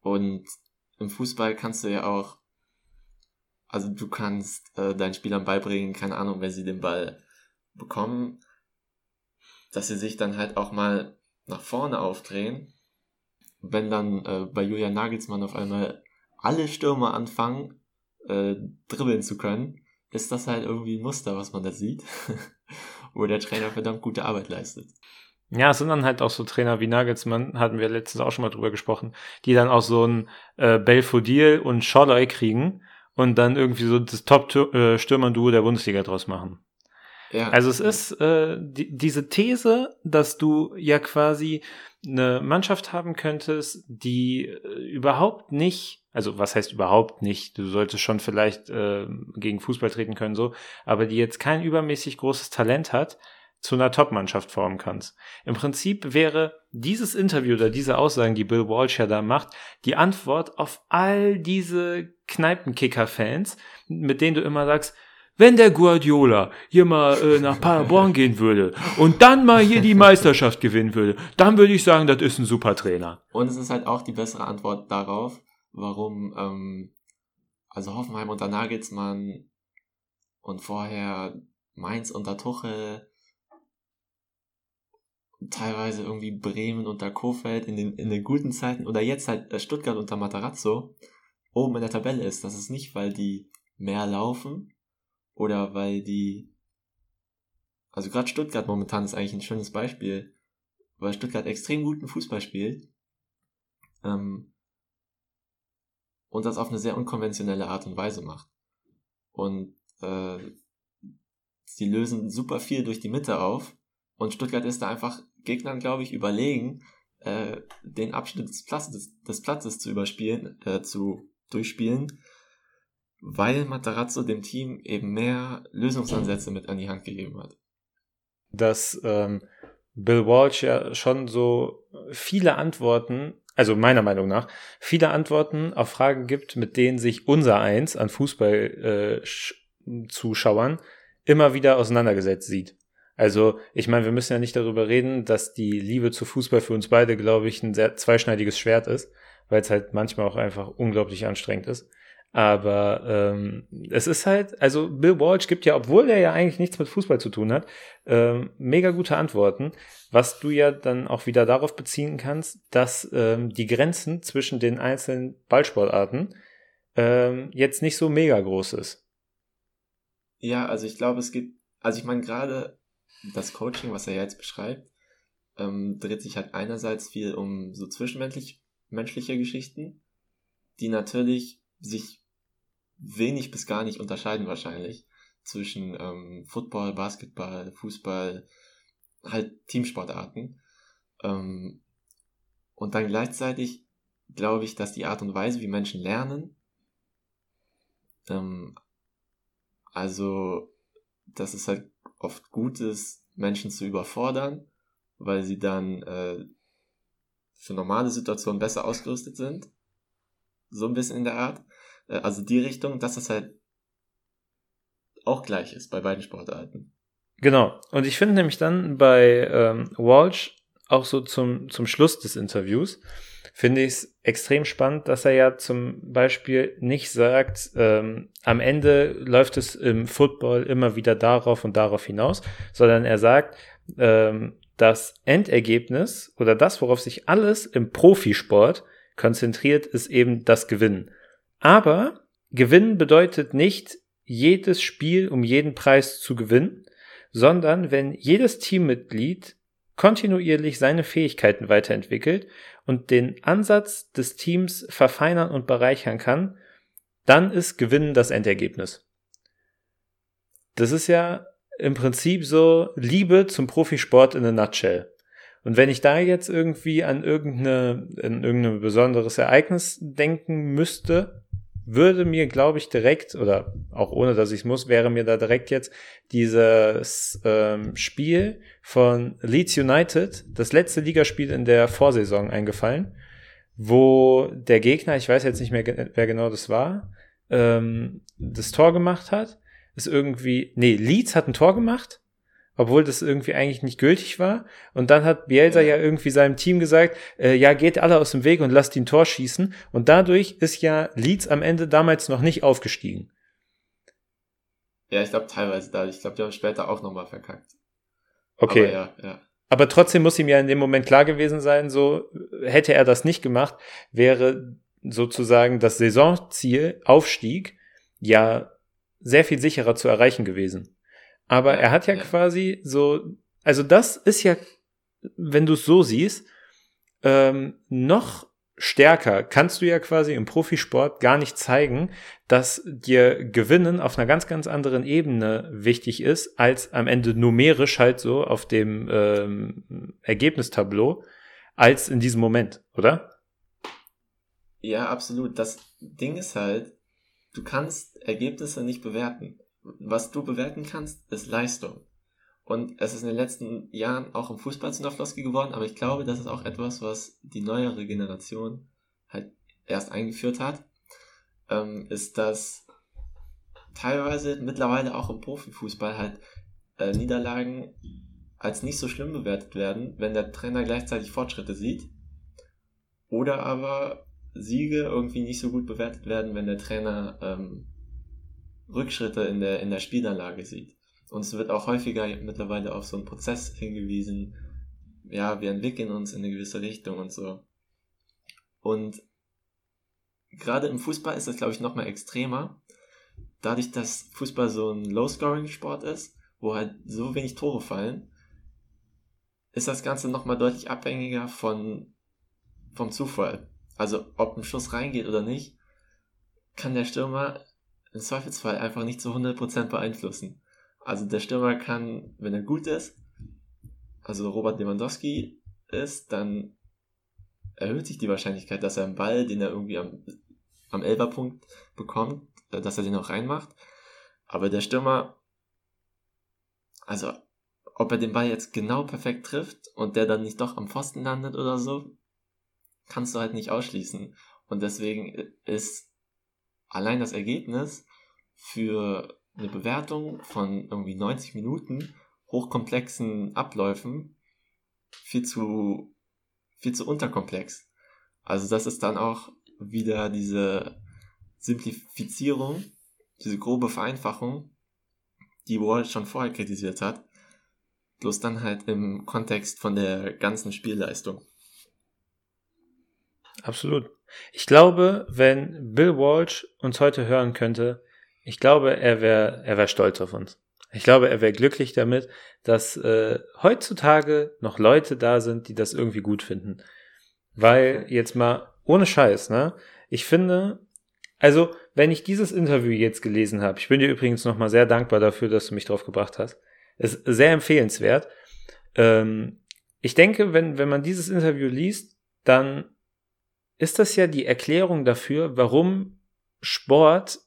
Und im Fußball kannst du ja auch, also du kannst äh, deinen Spielern beibringen, keine Ahnung, wenn sie den Ball bekommen, dass sie sich dann halt auch mal nach vorne aufdrehen. Wenn dann äh, bei Julian Nagelsmann auf einmal alle Stürmer anfangen, äh, dribbeln zu können, ist das halt irgendwie ein Muster, was man da sieht, wo der Trainer verdammt gute Arbeit leistet. Ja, es sind dann halt auch so Trainer wie Nagelsmann, hatten wir letztens auch schon mal drüber gesprochen, die dann auch so ein äh, Belfodil und Schorloy kriegen und dann irgendwie so das Top-Stürmer-Duo der Bundesliga draus machen. Ja. Also es ist äh, die, diese These, dass du ja quasi eine Mannschaft haben könntest, die äh, überhaupt nicht, also was heißt überhaupt nicht, du solltest schon vielleicht äh, gegen Fußball treten können, so, aber die jetzt kein übermäßig großes Talent hat, zu einer Top-Mannschaft formen kannst. Im Prinzip wäre dieses Interview oder diese Aussagen, die Bill Walsh ja da macht, die Antwort auf all diese Kneipenkicker-Fans, mit denen du immer sagst, wenn der Guardiola hier mal äh, nach Paderborn gehen würde und dann mal hier die Meisterschaft gewinnen würde, dann würde ich sagen, das ist ein super Trainer. Und es ist halt auch die bessere Antwort darauf, warum ähm, also Hoffenheim unter Nagelsmann und vorher Mainz unter Tuchel teilweise irgendwie Bremen unter Kofeld in den, in den guten Zeiten oder jetzt halt äh, Stuttgart unter Matarazzo oben in der Tabelle ist. Das ist nicht, weil die mehr laufen oder weil die, also gerade Stuttgart momentan ist eigentlich ein schönes Beispiel, weil Stuttgart extrem guten Fußball spielt ähm, und das auf eine sehr unkonventionelle Art und Weise macht. Und äh, sie lösen super viel durch die Mitte auf und Stuttgart ist da einfach Gegnern, glaube ich, überlegen, äh, den Abschnitt des Platzes, des Platzes zu überspielen, äh, zu durchspielen, weil Matarazzo dem Team eben mehr Lösungsansätze mit an die Hand gegeben hat. Dass ähm, Bill Walsh ja schon so viele Antworten, also meiner Meinung nach, viele Antworten auf Fragen gibt, mit denen sich unser Eins an Fußball-Zuschauern äh, immer wieder auseinandergesetzt sieht. Also, ich meine, wir müssen ja nicht darüber reden, dass die Liebe zu Fußball für uns beide, glaube ich, ein sehr zweischneidiges Schwert ist, weil es halt manchmal auch einfach unglaublich anstrengend ist. Aber ähm, es ist halt, also Bill Walsh gibt ja, obwohl er ja eigentlich nichts mit Fußball zu tun hat, ähm, mega gute Antworten, was du ja dann auch wieder darauf beziehen kannst, dass ähm, die Grenzen zwischen den einzelnen Ballsportarten ähm, jetzt nicht so mega groß ist. Ja, also ich glaube, es gibt, also ich meine gerade das Coaching, was er jetzt beschreibt, ähm, dreht sich halt einerseits viel um so zwischenmenschlich menschliche Geschichten, die natürlich sich wenig bis gar nicht unterscheiden wahrscheinlich zwischen ähm, Football, Basketball, Fußball, halt Teamsportarten. Ähm, und dann gleichzeitig glaube ich, dass die Art und Weise, wie Menschen lernen, ähm, also, dass es halt oft gut ist, Menschen zu überfordern, weil sie dann äh, für normale Situationen besser ausgerüstet sind. So ein bisschen in der Art. Äh, also die Richtung, dass das halt auch gleich ist bei beiden Sportarten. Genau. Und ich finde nämlich dann bei ähm, Walsh auch so zum, zum Schluss des Interviews, finde ich es extrem spannend, dass er ja zum Beispiel nicht sagt, ähm, am Ende läuft es im Football immer wieder darauf und darauf hinaus, sondern er sagt, ähm, das Endergebnis oder das, worauf sich alles im Profisport konzentriert, ist eben das Gewinnen. Aber Gewinnen bedeutet nicht, jedes Spiel um jeden Preis zu gewinnen, sondern wenn jedes Teammitglied kontinuierlich seine Fähigkeiten weiterentwickelt und den Ansatz des Teams verfeinern und bereichern kann, dann ist Gewinnen das Endergebnis. Das ist ja im Prinzip so Liebe zum Profisport in a nutshell. Und wenn ich da jetzt irgendwie an irgendeine, an irgendein besonderes Ereignis denken müsste, würde mir, glaube ich, direkt, oder auch ohne dass ich es muss, wäre mir da direkt jetzt dieses ähm, Spiel von Leeds United, das letzte Ligaspiel in der Vorsaison eingefallen, wo der Gegner, ich weiß jetzt nicht mehr, wer genau das war, ähm, das Tor gemacht hat. Ist irgendwie, nee, Leeds hat ein Tor gemacht obwohl das irgendwie eigentlich nicht gültig war. Und dann hat Bielsa ja, irgendwie seinem Team gesagt, äh, ja, geht alle aus dem Weg und lasst ihn Tor schießen. Und dadurch ist ja Leeds am Ende damals noch nicht aufgestiegen. Ja, ich glaube teilweise da. Ich glaube, die haben später auch nochmal verkackt. Okay. Aber, ja, ja. Aber trotzdem muss ihm ja in dem Moment klar gewesen sein, so hätte er das nicht gemacht, wäre sozusagen das Saisonziel, Aufstieg, ja sehr viel sicherer zu erreichen gewesen. Aber er hat ja, ja. quasi so, also das ist ja, wenn du es so siehst, ähm, noch stärker kannst du ja quasi im Profisport gar nicht zeigen, dass dir Gewinnen auf einer ganz, ganz anderen Ebene wichtig ist, als am Ende numerisch halt so auf dem ähm, Ergebnistableau, als in diesem Moment, oder? Ja, absolut. Das Ding ist halt, du kannst Ergebnisse nicht bewerten was du bewerten kannst, ist Leistung. Und es ist in den letzten Jahren auch im Fußball zu einer Floskel geworden, aber ich glaube, das ist auch etwas, was die neuere Generation halt erst eingeführt hat, ähm, ist, dass teilweise mittlerweile auch im Profifußball halt äh, Niederlagen als nicht so schlimm bewertet werden, wenn der Trainer gleichzeitig Fortschritte sieht. Oder aber Siege irgendwie nicht so gut bewertet werden, wenn der Trainer ähm, Rückschritte in der, in der Spielanlage sieht. Und es wird auch häufiger mittlerweile auf so einen Prozess hingewiesen. Ja, wir entwickeln uns in eine gewisse Richtung und so. Und gerade im Fußball ist das, glaube ich, noch mal extremer. Dadurch, dass Fußball so ein Low-Scoring-Sport ist, wo halt so wenig Tore fallen, ist das Ganze noch mal deutlich abhängiger von, vom Zufall. Also, ob ein Schuss reingeht oder nicht, kann der Stürmer im Zweifelsfall einfach nicht zu 100% beeinflussen. Also der Stürmer kann, wenn er gut ist, also Robert Lewandowski ist, dann erhöht sich die Wahrscheinlichkeit, dass er einen Ball, den er irgendwie am, am Elberpunkt bekommt, äh, dass er den auch reinmacht. Aber der Stürmer, also ob er den Ball jetzt genau perfekt trifft und der dann nicht doch am Pfosten landet oder so, kannst du halt nicht ausschließen. Und deswegen ist allein das Ergebnis für eine Bewertung von irgendwie 90 Minuten hochkomplexen Abläufen viel zu, viel zu unterkomplex. Also das ist dann auch wieder diese Simplifizierung, diese grobe Vereinfachung, die Wall schon vorher kritisiert hat, bloß dann halt im Kontext von der ganzen Spielleistung. Absolut. Ich glaube, wenn Bill Walsh uns heute hören könnte, ich glaube, er wäre er wär stolz auf uns. Ich glaube, er wäre glücklich damit, dass äh, heutzutage noch Leute da sind, die das irgendwie gut finden. Weil jetzt mal ohne Scheiß, ne? Ich finde, also wenn ich dieses Interview jetzt gelesen habe, ich bin dir übrigens nochmal sehr dankbar dafür, dass du mich drauf gebracht hast. Ist sehr empfehlenswert. Ähm, ich denke, wenn, wenn man dieses Interview liest, dann ist das ja die Erklärung dafür, warum Sport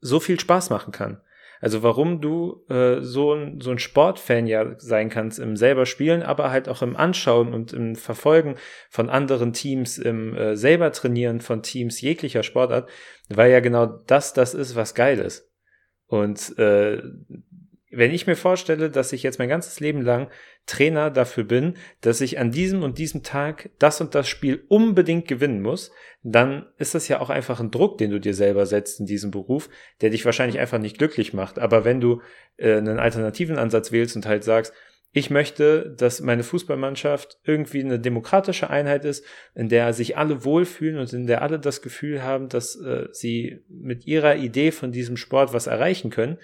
so viel Spaß machen kann. Also warum du äh, so ein, so ein Sportfan ja sein kannst im selber Spielen, aber halt auch im Anschauen und im Verfolgen von anderen Teams, im äh, selber Trainieren von Teams jeglicher Sportart, weil ja genau das das ist, was geil ist. Und äh, wenn ich mir vorstelle, dass ich jetzt mein ganzes Leben lang Trainer dafür bin, dass ich an diesem und diesem Tag das und das Spiel unbedingt gewinnen muss, dann ist das ja auch einfach ein Druck, den du dir selber setzt in diesem Beruf, der dich wahrscheinlich einfach nicht glücklich macht. Aber wenn du äh, einen alternativen Ansatz wählst und halt sagst, ich möchte, dass meine Fußballmannschaft irgendwie eine demokratische Einheit ist, in der sich alle wohlfühlen und in der alle das Gefühl haben, dass äh, sie mit ihrer Idee von diesem Sport was erreichen können,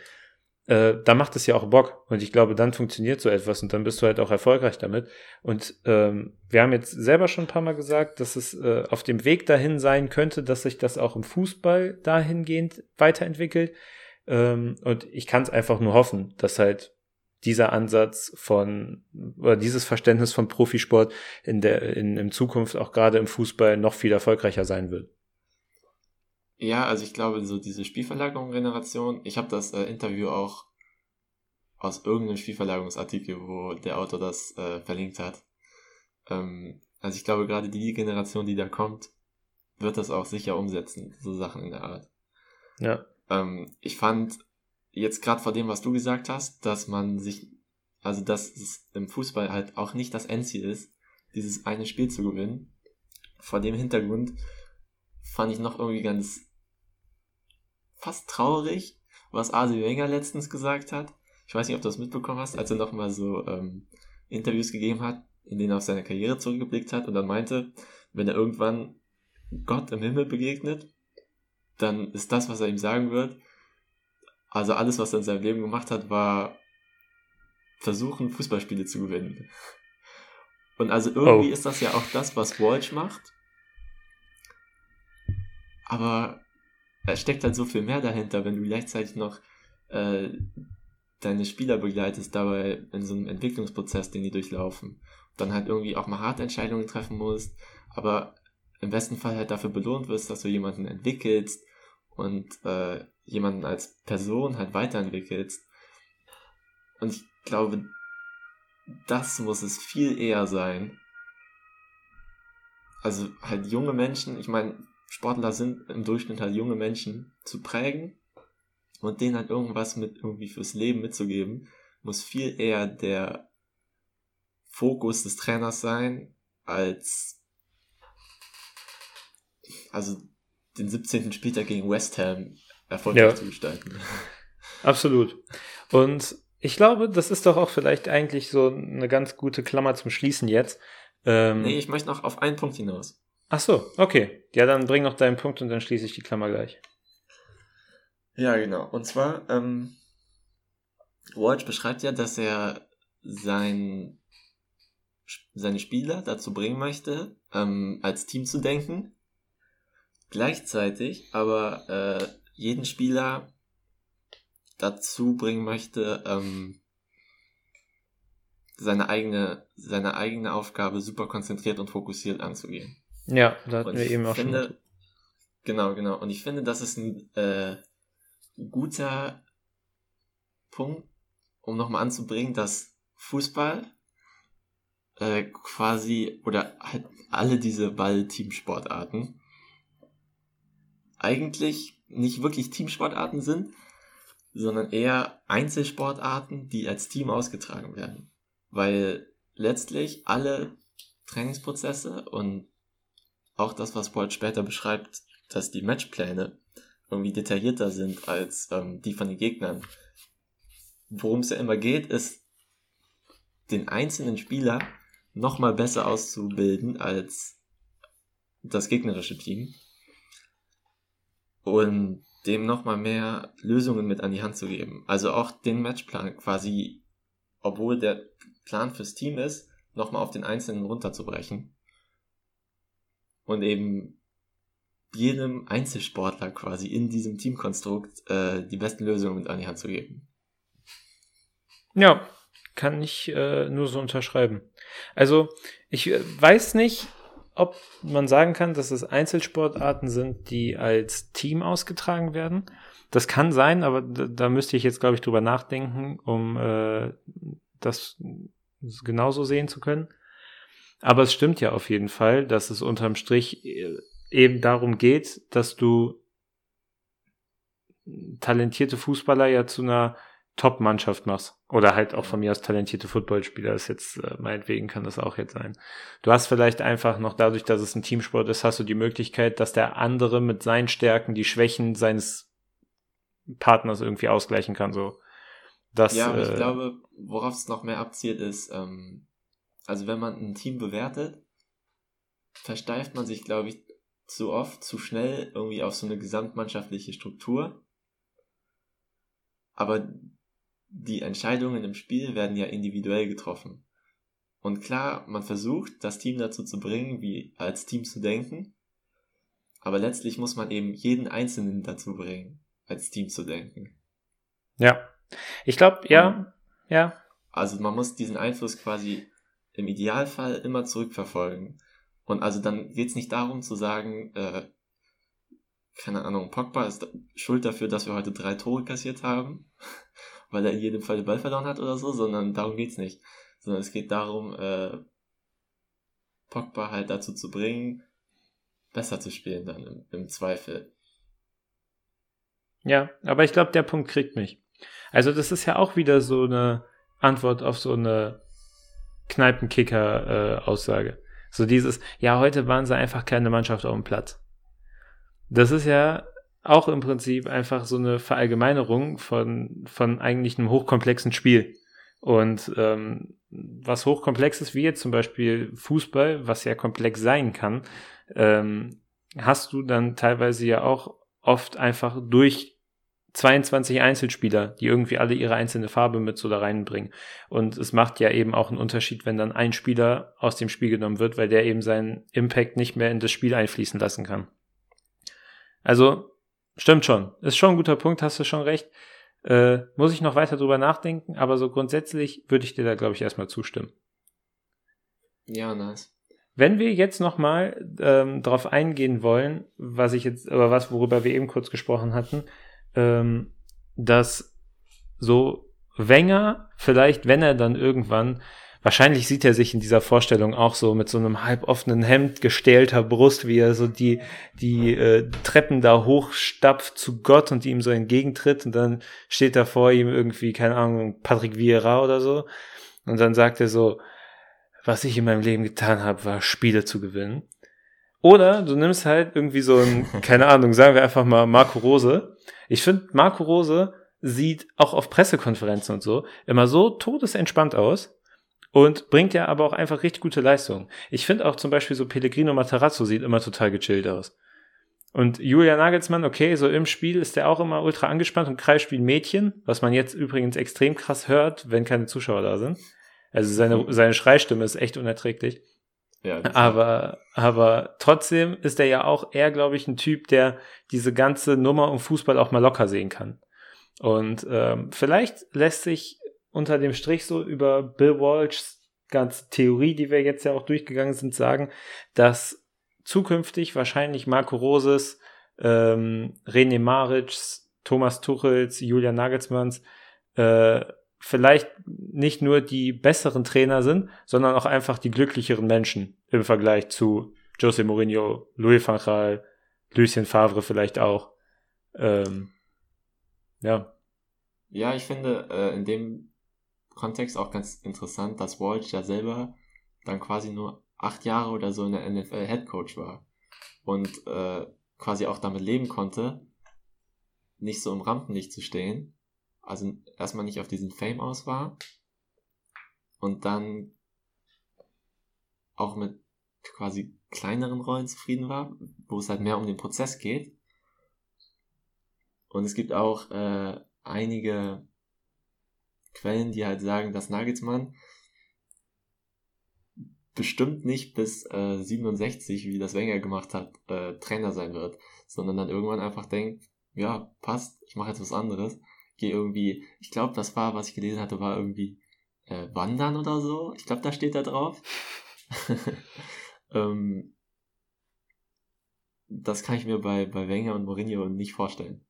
äh, da macht es ja auch Bock. Und ich glaube, dann funktioniert so etwas und dann bist du halt auch erfolgreich damit. Und ähm, wir haben jetzt selber schon ein paar Mal gesagt, dass es äh, auf dem Weg dahin sein könnte, dass sich das auch im Fußball dahingehend weiterentwickelt. Ähm, und ich kann es einfach nur hoffen, dass halt dieser Ansatz von oder dieses Verständnis von Profisport in der in, in Zukunft auch gerade im Fußball noch viel erfolgreicher sein wird. Ja, also ich glaube, so diese Spielverlagerung-Generation, ich habe das äh, Interview auch aus irgendeinem Spielverlagerungsartikel, wo der Autor das äh, verlinkt hat. Ähm, also ich glaube, gerade die Generation, die da kommt, wird das auch sicher umsetzen, so Sachen in der Art. Ja. Ähm, ich fand jetzt gerade vor dem, was du gesagt hast, dass man sich, also dass es im Fußball halt auch nicht das Endziel ist, dieses eine Spiel zu gewinnen. Vor dem Hintergrund fand ich noch irgendwie ganz fast traurig, was Arsene Wenger letztens gesagt hat. Ich weiß nicht, ob du das mitbekommen hast, als er nochmal so ähm, Interviews gegeben hat, in denen er auf seine Karriere zurückgeblickt hat und dann meinte, wenn er irgendwann Gott im Himmel begegnet, dann ist das, was er ihm sagen wird, also alles, was er in seinem Leben gemacht hat, war versuchen, Fußballspiele zu gewinnen. Und also irgendwie oh. ist das ja auch das, was Walsh macht. Aber da steckt halt so viel mehr dahinter, wenn du gleichzeitig noch äh, deine Spieler begleitest dabei in so einem Entwicklungsprozess, den die durchlaufen. dann halt irgendwie auch mal harte Entscheidungen treffen musst, aber im besten Fall halt dafür belohnt wirst, dass du jemanden entwickelst und äh, jemanden als Person halt weiterentwickelst. Und ich glaube, das muss es viel eher sein. Also halt junge Menschen, ich meine, Sportler sind im Durchschnitt halt junge Menschen zu prägen und denen halt irgendwas mit irgendwie fürs Leben mitzugeben, muss viel eher der Fokus des Trainers sein, als also den 17. Spieltag gegen West Ham erfolgreich ja. zu gestalten. Absolut. Und ich glaube, das ist doch auch vielleicht eigentlich so eine ganz gute Klammer zum Schließen jetzt. Ähm, nee, ich möchte noch auf einen Punkt hinaus. Ach so, okay. Ja, dann bring noch deinen Punkt und dann schließe ich die Klammer gleich. Ja, genau. Und zwar, ähm, Walsh beschreibt ja, dass er sein, seine Spieler dazu bringen möchte, ähm, als Team zu denken. Gleichzeitig aber äh, jeden Spieler dazu bringen möchte, ähm, seine eigene, seine eigene Aufgabe super konzentriert und fokussiert anzugehen. Ja, da hatten wir eben auch finde, schon. Genau, genau. Und ich finde, das ist ein äh, guter Punkt, um nochmal anzubringen, dass Fußball äh, quasi oder halt alle diese Ball-Teamsportarten eigentlich nicht wirklich Teamsportarten sind, sondern eher Einzelsportarten, die als Team ausgetragen werden. Weil letztlich alle Trainingsprozesse und auch das, was Paul später beschreibt, dass die Matchpläne irgendwie detaillierter sind als ähm, die von den Gegnern. Worum es ja immer geht, ist, den einzelnen Spieler nochmal besser auszubilden als das gegnerische Team und dem nochmal mehr Lösungen mit an die Hand zu geben. Also auch den Matchplan quasi, obwohl der Plan fürs Team ist, nochmal auf den Einzelnen runterzubrechen und eben jedem Einzelsportler quasi in diesem Teamkonstrukt äh, die besten Lösungen mit an die Hand zu geben. Ja, kann ich äh, nur so unterschreiben. Also ich äh, weiß nicht, ob man sagen kann, dass es Einzelsportarten sind, die als Team ausgetragen werden. Das kann sein, aber da, da müsste ich jetzt, glaube ich, drüber nachdenken, um äh, das genauso sehen zu können. Aber es stimmt ja auf jeden Fall, dass es unterm Strich äh, eben darum geht, dass du talentierte Fußballer ja zu einer Top-Mannschaft machst. Oder halt auch von mir aus talentierte Footballspieler. Das jetzt, äh, meinetwegen kann das auch jetzt sein. Du hast vielleicht einfach noch dadurch, dass es ein Teamsport ist, hast du die Möglichkeit, dass der andere mit seinen Stärken die Schwächen seines Partners irgendwie ausgleichen kann, so. Das, ja, aber ich äh, glaube, worauf es noch mehr abzielt, ist, ähm, also wenn man ein Team bewertet, versteift man sich, glaube ich, zu oft, zu schnell irgendwie auf so eine gesamtmannschaftliche Struktur. Aber die Entscheidungen im Spiel werden ja individuell getroffen. Und klar, man versucht, das Team dazu zu bringen, wie als Team zu denken. Aber letztlich muss man eben jeden Einzelnen dazu bringen, als Team zu denken. Ja. Ich glaube, ja, ja. Also man muss diesen Einfluss quasi im Idealfall immer zurückverfolgen. Und also dann geht es nicht darum zu sagen, äh, keine Ahnung, Pogba ist schuld dafür, dass wir heute drei Tore kassiert haben, weil er in jedem Fall den Ball verloren hat oder so, sondern darum geht's nicht. Sondern es geht darum, äh, Pogba halt dazu zu bringen, besser zu spielen dann im, im Zweifel. Ja, aber ich glaube, der Punkt kriegt mich. Also das ist ja auch wieder so eine Antwort auf so eine Kneipenkicker-Aussage. so dieses, ja, heute waren sie einfach keine Mannschaft auf dem Platz. Das ist ja auch im Prinzip einfach so eine Verallgemeinerung von, von eigentlich einem hochkomplexen Spiel. Und ähm, was hochkomplex ist, wie jetzt zum Beispiel Fußball, was ja komplex sein kann, ähm, hast du dann teilweise ja auch oft einfach durch 22 Einzelspieler, die irgendwie alle ihre einzelne Farbe mit so da reinbringen. Und es macht ja eben auch einen Unterschied, wenn dann ein Spieler aus dem Spiel genommen wird, weil der eben seinen Impact nicht mehr in das Spiel einfließen lassen kann. Also, stimmt schon. Ist schon ein guter Punkt, hast du schon recht. Äh, muss ich noch weiter drüber nachdenken, aber so grundsätzlich würde ich dir da, glaube ich, erstmal zustimmen. Ja, nice. Wenn wir jetzt nochmal ähm, darauf eingehen wollen, was ich jetzt, aber was, worüber wir eben kurz gesprochen hatten, ähm, dass so Wenger vielleicht, wenn er dann irgendwann, wahrscheinlich sieht er sich in dieser Vorstellung auch so mit so einem halboffenen Hemd gestählter Brust, wie er so die, die äh, Treppen da hochstapft zu Gott und ihm so entgegentritt und dann steht da vor ihm irgendwie, keine Ahnung, Patrick Vieira oder so und dann sagt er so, was ich in meinem Leben getan habe, war Spiele zu gewinnen. Oder du nimmst halt irgendwie so ein, keine Ahnung, sagen wir einfach mal Marco Rose. Ich finde, Marco Rose sieht auch auf Pressekonferenzen und so immer so todesentspannt aus und bringt ja aber auch einfach richtig gute Leistung. Ich finde auch zum Beispiel so Pellegrino Matarazzo sieht immer total gechillt aus. Und Julia Nagelsmann, okay, so im Spiel ist der auch immer ultra angespannt und ein Mädchen, was man jetzt übrigens extrem krass hört, wenn keine Zuschauer da sind. Also seine, seine Schreistimme ist echt unerträglich. Ja, Aber, aber trotzdem ist er ja auch eher, glaube ich, ein Typ, der diese ganze Nummer um Fußball auch mal locker sehen kann. Und ähm, vielleicht lässt sich unter dem Strich so über Bill Walshs ganze Theorie, die wir jetzt ja auch durchgegangen sind, sagen, dass zukünftig wahrscheinlich Marco Roses, ähm, René Maritz, Thomas Tuchels, Julian Nagelsmanns äh, vielleicht nicht nur die besseren Trainer sind, sondern auch einfach die glücklicheren Menschen im Vergleich zu Jose Mourinho, Louis van Gaal, Lucien Favre vielleicht auch. Ähm, ja. Ja, ich finde äh, in dem Kontext auch ganz interessant, dass Walsh ja selber dann quasi nur acht Jahre oder so in der NFL Head Coach war und äh, quasi auch damit leben konnte, nicht so im Rampenlicht zu stehen. Also erstmal nicht auf diesen Fame aus war. Und dann auch mit quasi kleineren Rollen zufrieden war, wo es halt mehr um den Prozess geht. Und es gibt auch äh, einige Quellen, die halt sagen, dass Nagelsmann bestimmt nicht bis äh, 67, wie das Wenger gemacht hat, äh, Trainer sein wird, sondern dann irgendwann einfach denkt, ja, passt, ich mache jetzt was anderes, gehe irgendwie, ich glaube, das war, was ich gelesen hatte, war irgendwie äh, Wandern oder so, ich glaube, da steht da drauf. ähm, das kann ich mir bei, bei Wenger und Mourinho nicht vorstellen.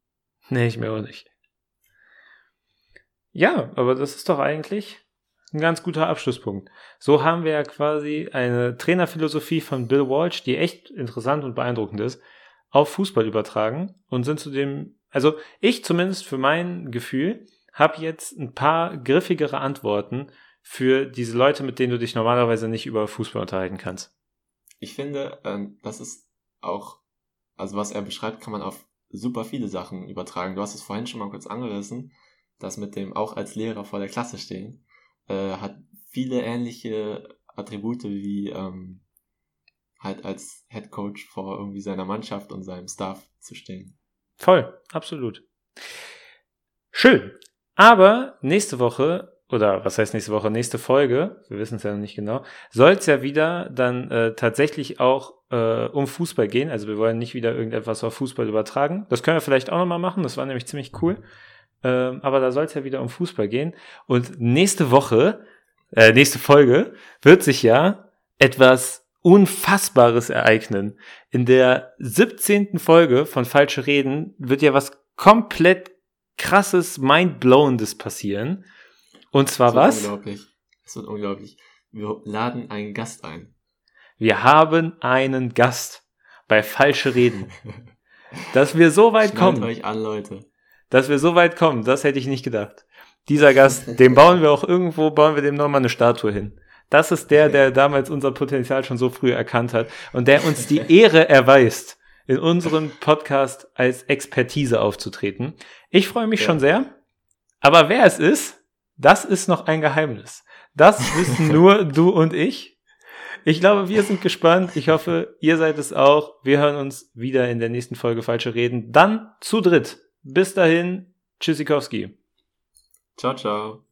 Nee, ich mir auch nicht. Ja, aber das ist doch eigentlich ein ganz guter Abschlusspunkt. So haben wir ja quasi eine Trainerphilosophie von Bill Walsh, die echt interessant und beeindruckend ist, auf Fußball übertragen und sind zu dem, also ich zumindest für mein Gefühl, habe jetzt ein paar griffigere Antworten für diese Leute, mit denen du dich normalerweise nicht über Fußball unterhalten kannst. Ich finde, ähm, das ist auch, also was er beschreibt, kann man auf super viele Sachen übertragen. Du hast es vorhin schon mal kurz angerissen, das mit dem auch als Lehrer vor der Klasse stehen äh, hat viele ähnliche Attribute wie ähm, halt als Head Coach vor irgendwie seiner Mannschaft und seinem Staff zu stehen. Voll, absolut. Schön. Aber nächste Woche, oder was heißt nächste Woche, nächste Folge, wir wissen es ja noch nicht genau, soll es ja wieder dann äh, tatsächlich auch äh, um Fußball gehen. Also wir wollen nicht wieder irgendetwas auf Fußball übertragen. Das können wir vielleicht auch nochmal machen, das war nämlich ziemlich cool. Ähm, aber da soll es ja wieder um Fußball gehen. Und nächste Woche, äh, nächste Folge, wird sich ja etwas Unfassbares ereignen. In der 17. Folge von Falsche Reden wird ja was komplett krasses, mindblowendes passieren. Und zwar was? Unglaublich. Es wird unglaublich. Wir laden einen Gast ein. Wir haben einen Gast bei Falsche Reden. Dass wir so weit kommen. euch an, Leute. Dass wir so weit kommen, das hätte ich nicht gedacht. Dieser Gast, dem bauen wir auch irgendwo, bauen wir dem nochmal eine Statue hin. Das ist der, der damals unser Potenzial schon so früh erkannt hat und der uns die Ehre erweist, in unserem Podcast als Expertise aufzutreten. Ich freue mich Ja. schon sehr. Aber wer es ist, das ist noch ein Geheimnis. Das wissen nur du und ich. Ich glaube, wir sind gespannt. Ich hoffe, ihr seid es auch. Wir hören uns wieder in der nächsten Folge Falsche Reden. Dann zu dritt. Bis dahin, Tschüssikowski. Ciao, ciao.